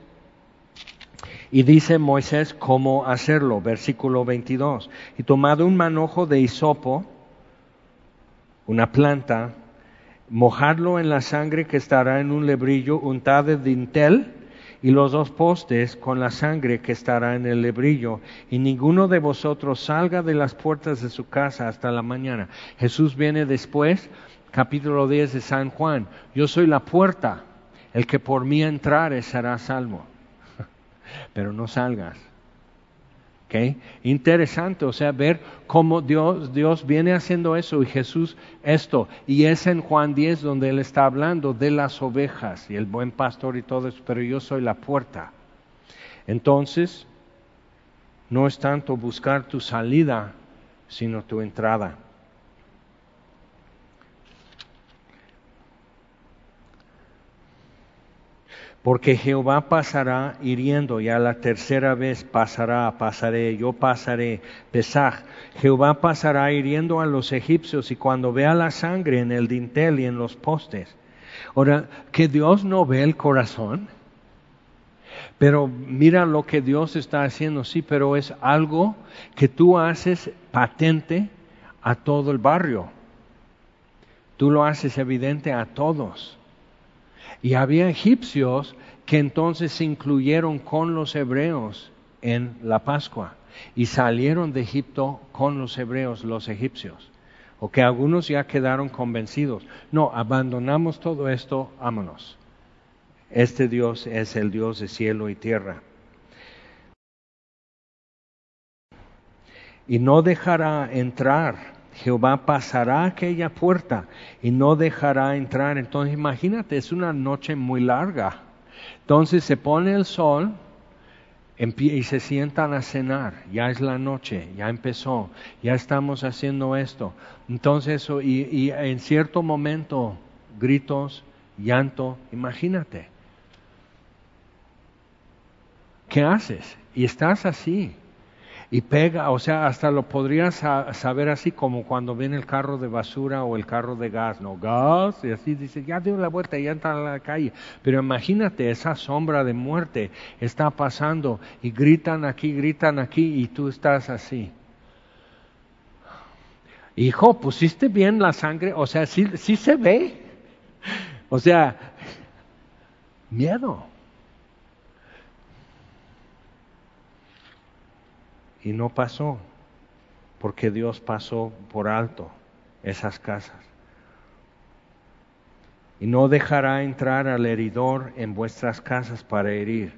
y dice Moisés cómo hacerlo, versículo 22. Y tomado un manojo de hisopo, una planta, mojarlo en la sangre que estará en un lebrillo untado de dintel, y los dos postes con la sangre que estará en el lebrillo, y ninguno de vosotros salga de las puertas de su casa hasta la mañana. Jesús viene después, capítulo 10 de San Juan, yo soy la puerta, el que por mí entrare será salvo, pero no salgas. Interesante, o sea, ver cómo Dios, Dios viene haciendo eso y Jesús esto. Y es en Juan 10 donde Él está hablando de las ovejas y el buen pastor y todo eso, pero yo soy la puerta. Entonces, no es tanto buscar tu salida, sino tu entrada. Porque Jehová pasará hiriendo, y a la tercera vez pasará, pasaré, yo pasaré, Pesaj. Jehová pasará hiriendo a los egipcios, y cuando vea la sangre en el dintel y en los postes. Ahora, que Dios no ve el corazón, pero mira lo que Dios está haciendo, sí, pero es algo que tú haces patente a todo el barrio. Tú lo haces evidente a todos. Y había egipcios que entonces se incluyeron con los hebreos en la Pascua y salieron de Egipto con los hebreos, los egipcios. O que algunos ya quedaron convencidos. No, abandonamos todo esto, vámonos. Este Dios es el Dios de cielo y tierra. Y no dejará entrar Jehová pasará aquella puerta y no dejará entrar. Entonces imagínate, es una noche muy larga. Entonces se pone el sol y se sientan a cenar. Ya es la noche, ya empezó, ya estamos haciendo esto. Entonces, y, y en cierto momento, gritos, llanto, imagínate. ¿Qué haces? Y estás así y pega, o sea, hasta lo podrías saber así como cuando viene el carro de basura o el carro de gas, ¿no? Gas, y así dice, ya dio la vuelta, ya entra a la calle. Pero imagínate, esa sombra de muerte está pasando y gritan aquí, gritan aquí y tú estás así. Hijo, pusiste bien la sangre, o sea, sí, sí se ve. O sea, miedo. Y no pasó, porque Dios pasó por alto esas casas. Y no dejará entrar al heridor en vuestras casas para herir.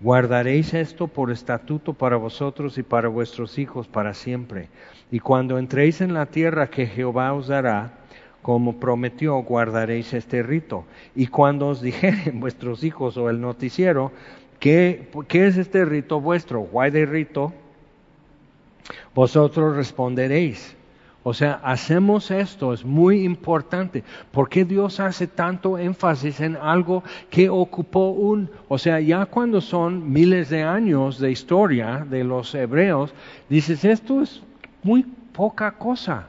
Guardaréis esto por estatuto para vosotros y para vuestros hijos para siempre. Y cuando entréis en la tierra que Jehová os dará, como prometió, guardaréis este rito. Y cuando os dijeren vuestros hijos o el noticiero, ¿qué, qué es este rito vuestro? ¿Why de rito? Vosotros responderéis. O sea, hacemos esto, es muy importante. ¿Por qué Dios hace tanto énfasis en algo que ocupó un, o sea, ya cuando son miles de años de historia de los hebreos, dices, esto es muy poca cosa.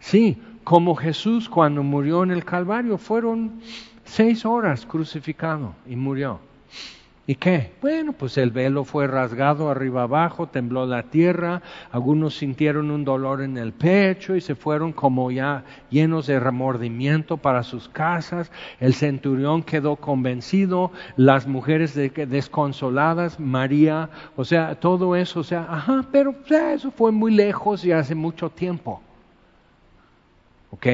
Sí, como Jesús cuando murió en el Calvario, fueron seis horas crucificado y murió. ¿Y qué? Bueno, pues el velo fue rasgado arriba abajo, tembló la tierra, algunos sintieron un dolor en el pecho y se fueron como ya llenos de remordimiento para sus casas, el centurión quedó convencido, las mujeres desconsoladas, María, o sea, todo eso, o sea, ajá, pero eso fue muy lejos y hace mucho tiempo. ¿Ok?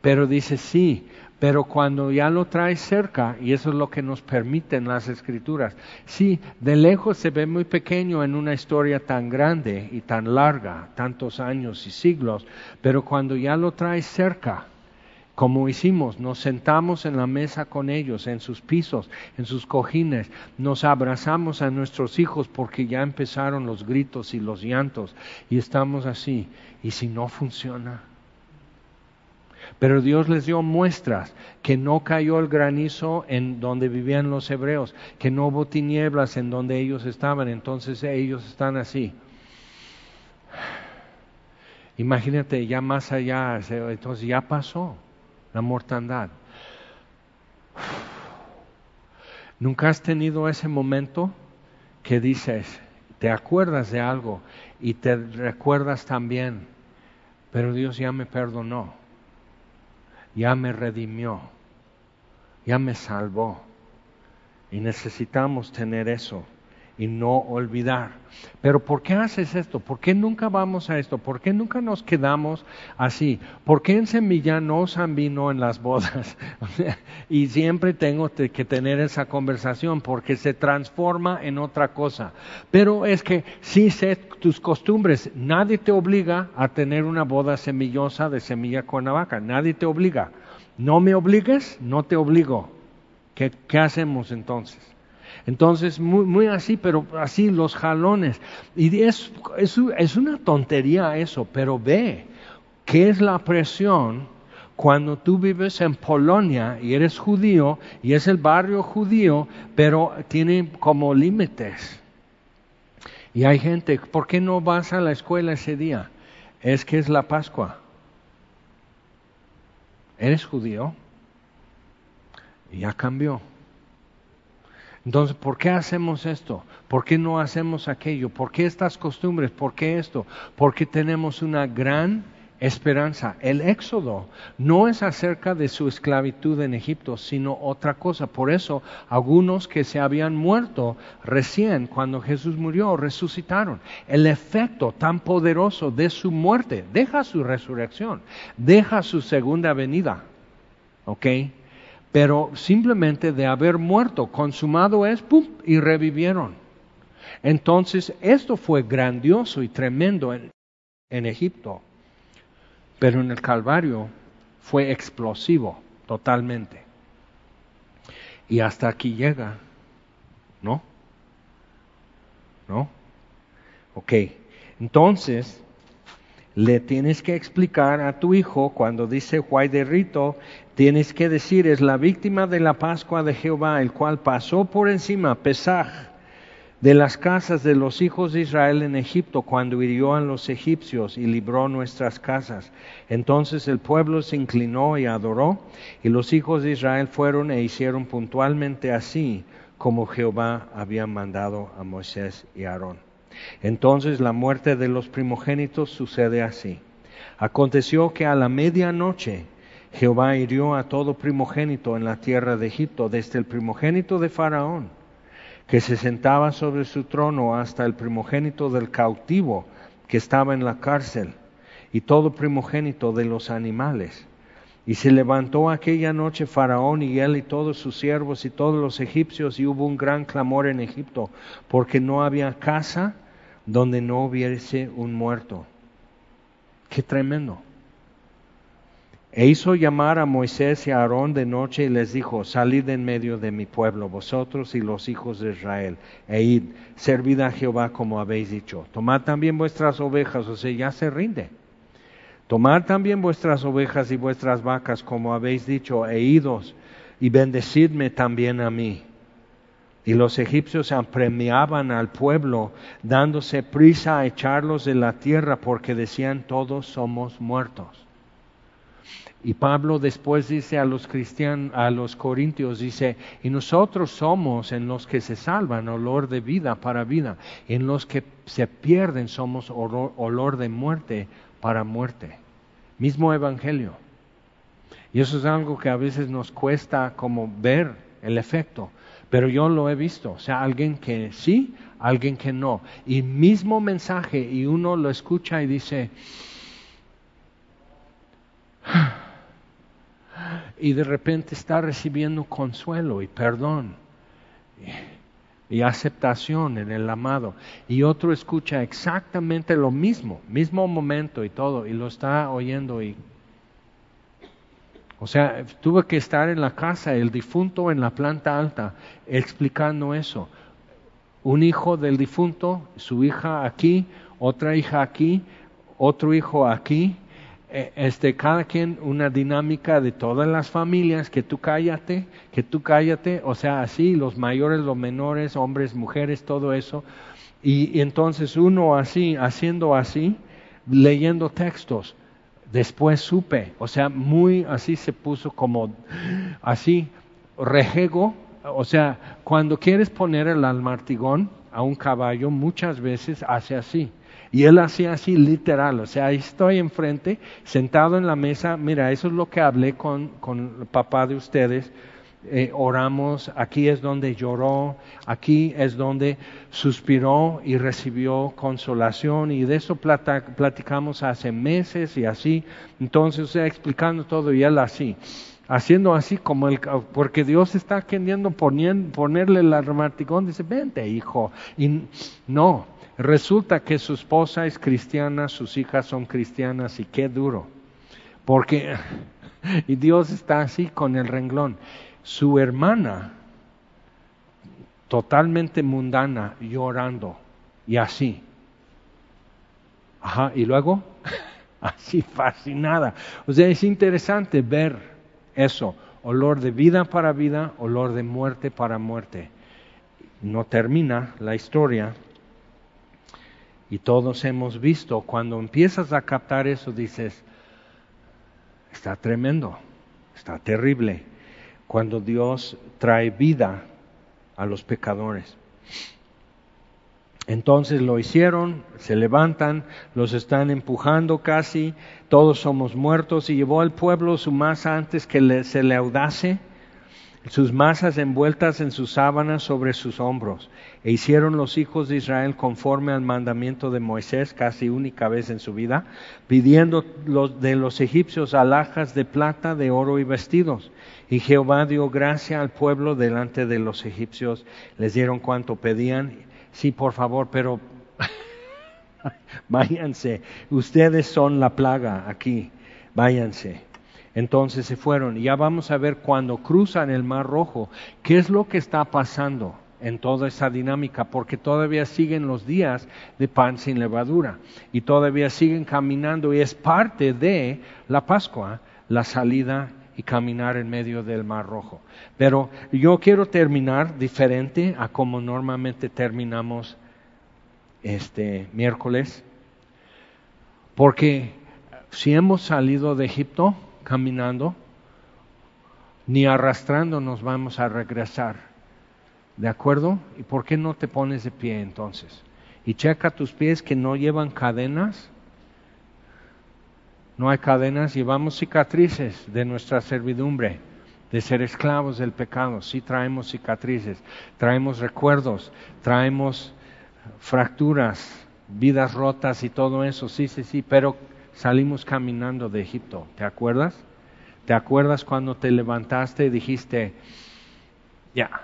Pero dice, sí, pero cuando ya lo traes cerca, y eso es lo que nos permiten las escrituras, sí, de lejos se ve muy pequeño en una historia tan grande y tan larga, tantos años y siglos, pero cuando ya lo traes cerca, como hicimos, nos sentamos en la mesa con ellos, en sus pisos, en sus cojines, nos abrazamos a nuestros hijos porque ya empezaron los gritos y los llantos, y estamos así, y si no funciona, pero Dios les dio muestras que no cayó el granizo en donde vivían los hebreos, que no hubo tinieblas en donde ellos estaban, entonces ellos están así. Imagínate ya más allá, entonces ya pasó la mortandad. ¿Nunca has tenido ese momento que dices, te acuerdas de algo y te recuerdas también, pero Dios ya me perdonó? Ya me redimió, ya me salvó. Y necesitamos tener eso y no olvidar. Pero ¿por qué haces esto? ¿Por qué nunca vamos a esto? ¿Por qué nunca nos quedamos así? ¿Por qué en Semilla no usan vino en las bodas? y siempre tengo que tener esa conversación porque se transforma en otra cosa. Pero es que si sé tus costumbres, nadie te obliga a tener una boda semillosa de semilla con vaca, nadie te obliga. No me obligues, no te obligo. ¿Qué, qué hacemos entonces? Entonces, muy, muy así, pero así los jalones. Y es, es, es una tontería eso, pero ve qué es la presión cuando tú vives en Polonia y eres judío y es el barrio judío, pero tiene como límites. Y hay gente, ¿por qué no vas a la escuela ese día? Es que es la Pascua. ¿Eres judío? Y ya cambió. Entonces, ¿por qué hacemos esto? ¿Por qué no hacemos aquello? ¿Por qué estas costumbres? ¿Por qué esto? Porque tenemos una gran esperanza. El éxodo no es acerca de su esclavitud en Egipto, sino otra cosa. Por eso, algunos que se habían muerto recién cuando Jesús murió, resucitaron. El efecto tan poderoso de su muerte deja su resurrección, deja su segunda venida. ¿Ok? Pero simplemente de haber muerto, consumado es, ¡pum! y revivieron. Entonces, esto fue grandioso y tremendo en, Egipto pero en el Calvario fue explosivo totalmente. Y hasta aquí llega, ¿no? ¿No? Ok, entonces le tienes que explicar a tu hijo cuando dice Juay de Rito, tienes que decir es la víctima de la Pascua de Jehová, el cual pasó por encima, Pesaj, de las casas de los hijos de Israel en Egipto cuando hirió a los egipcios y libró nuestras casas. Entonces el pueblo se inclinó y adoró, y los hijos de Israel fueron e hicieron puntualmente así como Jehová había mandado a Moisés y Aarón. Entonces la muerte de los primogénitos sucede así. Aconteció que a la medianoche Jehová hirió a todo primogénito en la tierra de Egipto, desde el primogénito de Faraón que se sentaba sobre su trono hasta el primogénito del cautivo que estaba en la cárcel y todo primogénito de los animales. Y se levantó aquella noche Faraón y él y todos sus siervos y todos los egipcios y hubo un gran clamor en Egipto porque no había casa donde no hubiese un muerto. Qué tremendo. E hizo llamar a Moisés y a Aarón de noche y les dijo, salid en medio de mi pueblo, vosotros y los hijos de Israel, e id, servid a Jehová como habéis dicho. Tomad también vuestras ovejas, o sea, ya se rinde. Tomad también vuestras ovejas y vuestras vacas como habéis dicho, e idos, y bendecidme también a mí. Y los egipcios apremiaban al pueblo, dándose prisa a echarlos de la tierra, porque decían, todos somos muertos. Y Pablo después dice a los cristianos, a los corintios, dice, y nosotros somos en los que se salvan olor de vida para vida, en los que se pierden somos olor, de muerte para muerte. Mismo evangelio. Y eso es algo que a veces nos cuesta como ver el efecto, pero yo lo he visto, o sea, alguien que sí, alguien que no. Y mismo mensaje y uno lo escucha y dice, y de repente está recibiendo consuelo y perdón y, aceptación en el amado. Y otro escucha exactamente lo mismo, mismo momento y todo, y lo está oyendo y... O sea, tuve que estar en la casa, el difunto en la planta alta, explicando eso. Un hijo del difunto, su hija aquí, otra hija aquí, otro hijo aquí, este, cada quien una dinámica de todas las familias, que tú cállate, que tú cállate, o sea, así, los mayores, los menores, hombres, mujeres, todo eso. Y, entonces uno así, haciendo así, leyendo textos, después supe, o sea, muy así se puso como así, rejego, o sea, cuando quieres poner el almartigón a un caballo, muchas veces hace así y él hacía así literal, o sea, ahí estoy enfrente, sentado en la mesa, mira, eso es lo que hablé con, con el papá de ustedes, eh, oramos, aquí es donde lloró, aquí es donde suspiró y recibió consolación y de eso platicamos hace meses y así, entonces, explicando todo y él así haciendo así como el porque Dios está queriendo ponerle el armaticón, dice, vente hijo, y no, Resulta que su esposa es cristiana, sus hijas son cristianas y qué duro. Porque, y Dios está así con el renglón. Su hermana, totalmente mundana, llorando y así. Ajá, y luego, así fascinada. O sea, es interesante ver eso, olor de vida para vida, olor de muerte para muerte. No termina la historia. Y todos hemos visto, cuando empiezas a captar eso, dices, está tremendo, está terrible, cuando Dios trae vida a los pecadores. Entonces lo hicieron, se levantan, los están empujando casi, todos somos muertos y llevó al pueblo su masa antes que se le audase, sus masas envueltas en sus sábanas sobre sus hombros. E hicieron los hijos de Israel conforme al mandamiento de Moisés, casi única vez en su vida, pidiendo de los egipcios alhajas de plata, de oro y vestidos. Y Jehová dio gracia al pueblo delante de los egipcios, les dieron cuanto pedían sí, por favor, pero váyanse, ustedes son la plaga aquí, váyanse. Entonces se fueron. Y ya vamos a ver cuando cruzan el Mar Rojo, qué es lo que está pasando en toda esa dinámica, porque todavía siguen los días de pan sin levadura y todavía siguen caminando y es parte de la Pascua, la salida y caminar en medio del Mar Rojo. Pero yo quiero terminar diferente a como normalmente terminamos este miércoles, porque si hemos salido de Egipto caminando, ni arrastrando nos vamos a regresar. ¿De acuerdo? ¿Y por qué no te pones de pie entonces? Y checa tus pies que no llevan cadenas no hay cadenas, llevamos cicatrices de nuestra servidumbre, de ser esclavos del pecado. Sí traemos cicatrices, traemos recuerdos, traemos fracturas, vidas rotas y todo eso. Sí, sí, sí, pero salimos caminando de Egipto. ¿Te acuerdas? ¿Te acuerdas cuando te levantaste y dijiste, ya,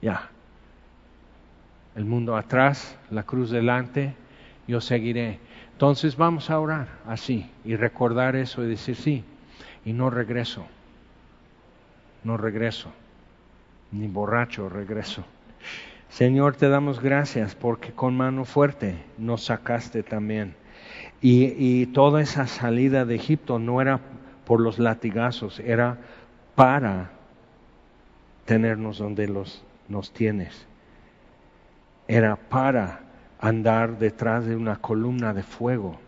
ya, el mundo atrás, la cruz delante, yo seguiré. Entonces vamos a orar así y recordar eso y decir sí, y no regreso, no regreso, ni borracho regreso. Señor, te damos gracias porque con mano fuerte nos sacaste también. Y, toda esa salida de Egipto no era por los latigazos, era para tenernos donde los, nos tienes. Era para andar detrás de una columna de fuego.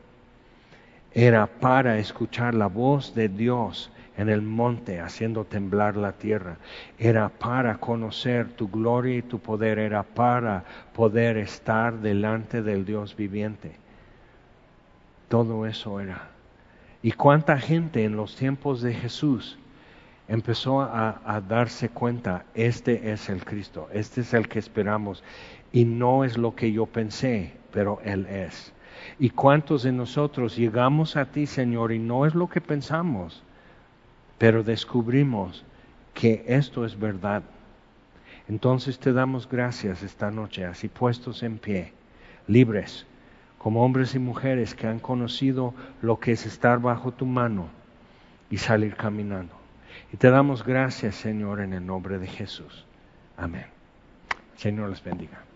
Era para escuchar la voz de Dios en el monte haciendo temblar la tierra. Era para conocer tu gloria y tu poder. Era para poder estar delante del Dios viviente. Todo eso era. ¿Y cuánta gente en los tiempos de Jesús empezó a, darse cuenta, este es el Cristo, este es el que esperamos, y no es lo que yo pensé, pero Él es. ¿Y cuántos de nosotros llegamos a ti, Señor, y no es lo que pensamos, pero descubrimos que esto es verdad? Entonces te damos gracias esta noche, así puestos en pie, libres, como hombres y mujeres que han conocido lo que es estar bajo tu mano y salir caminando. Y te damos gracias, Señor, en el nombre de Jesús. Amén. Señor les bendiga.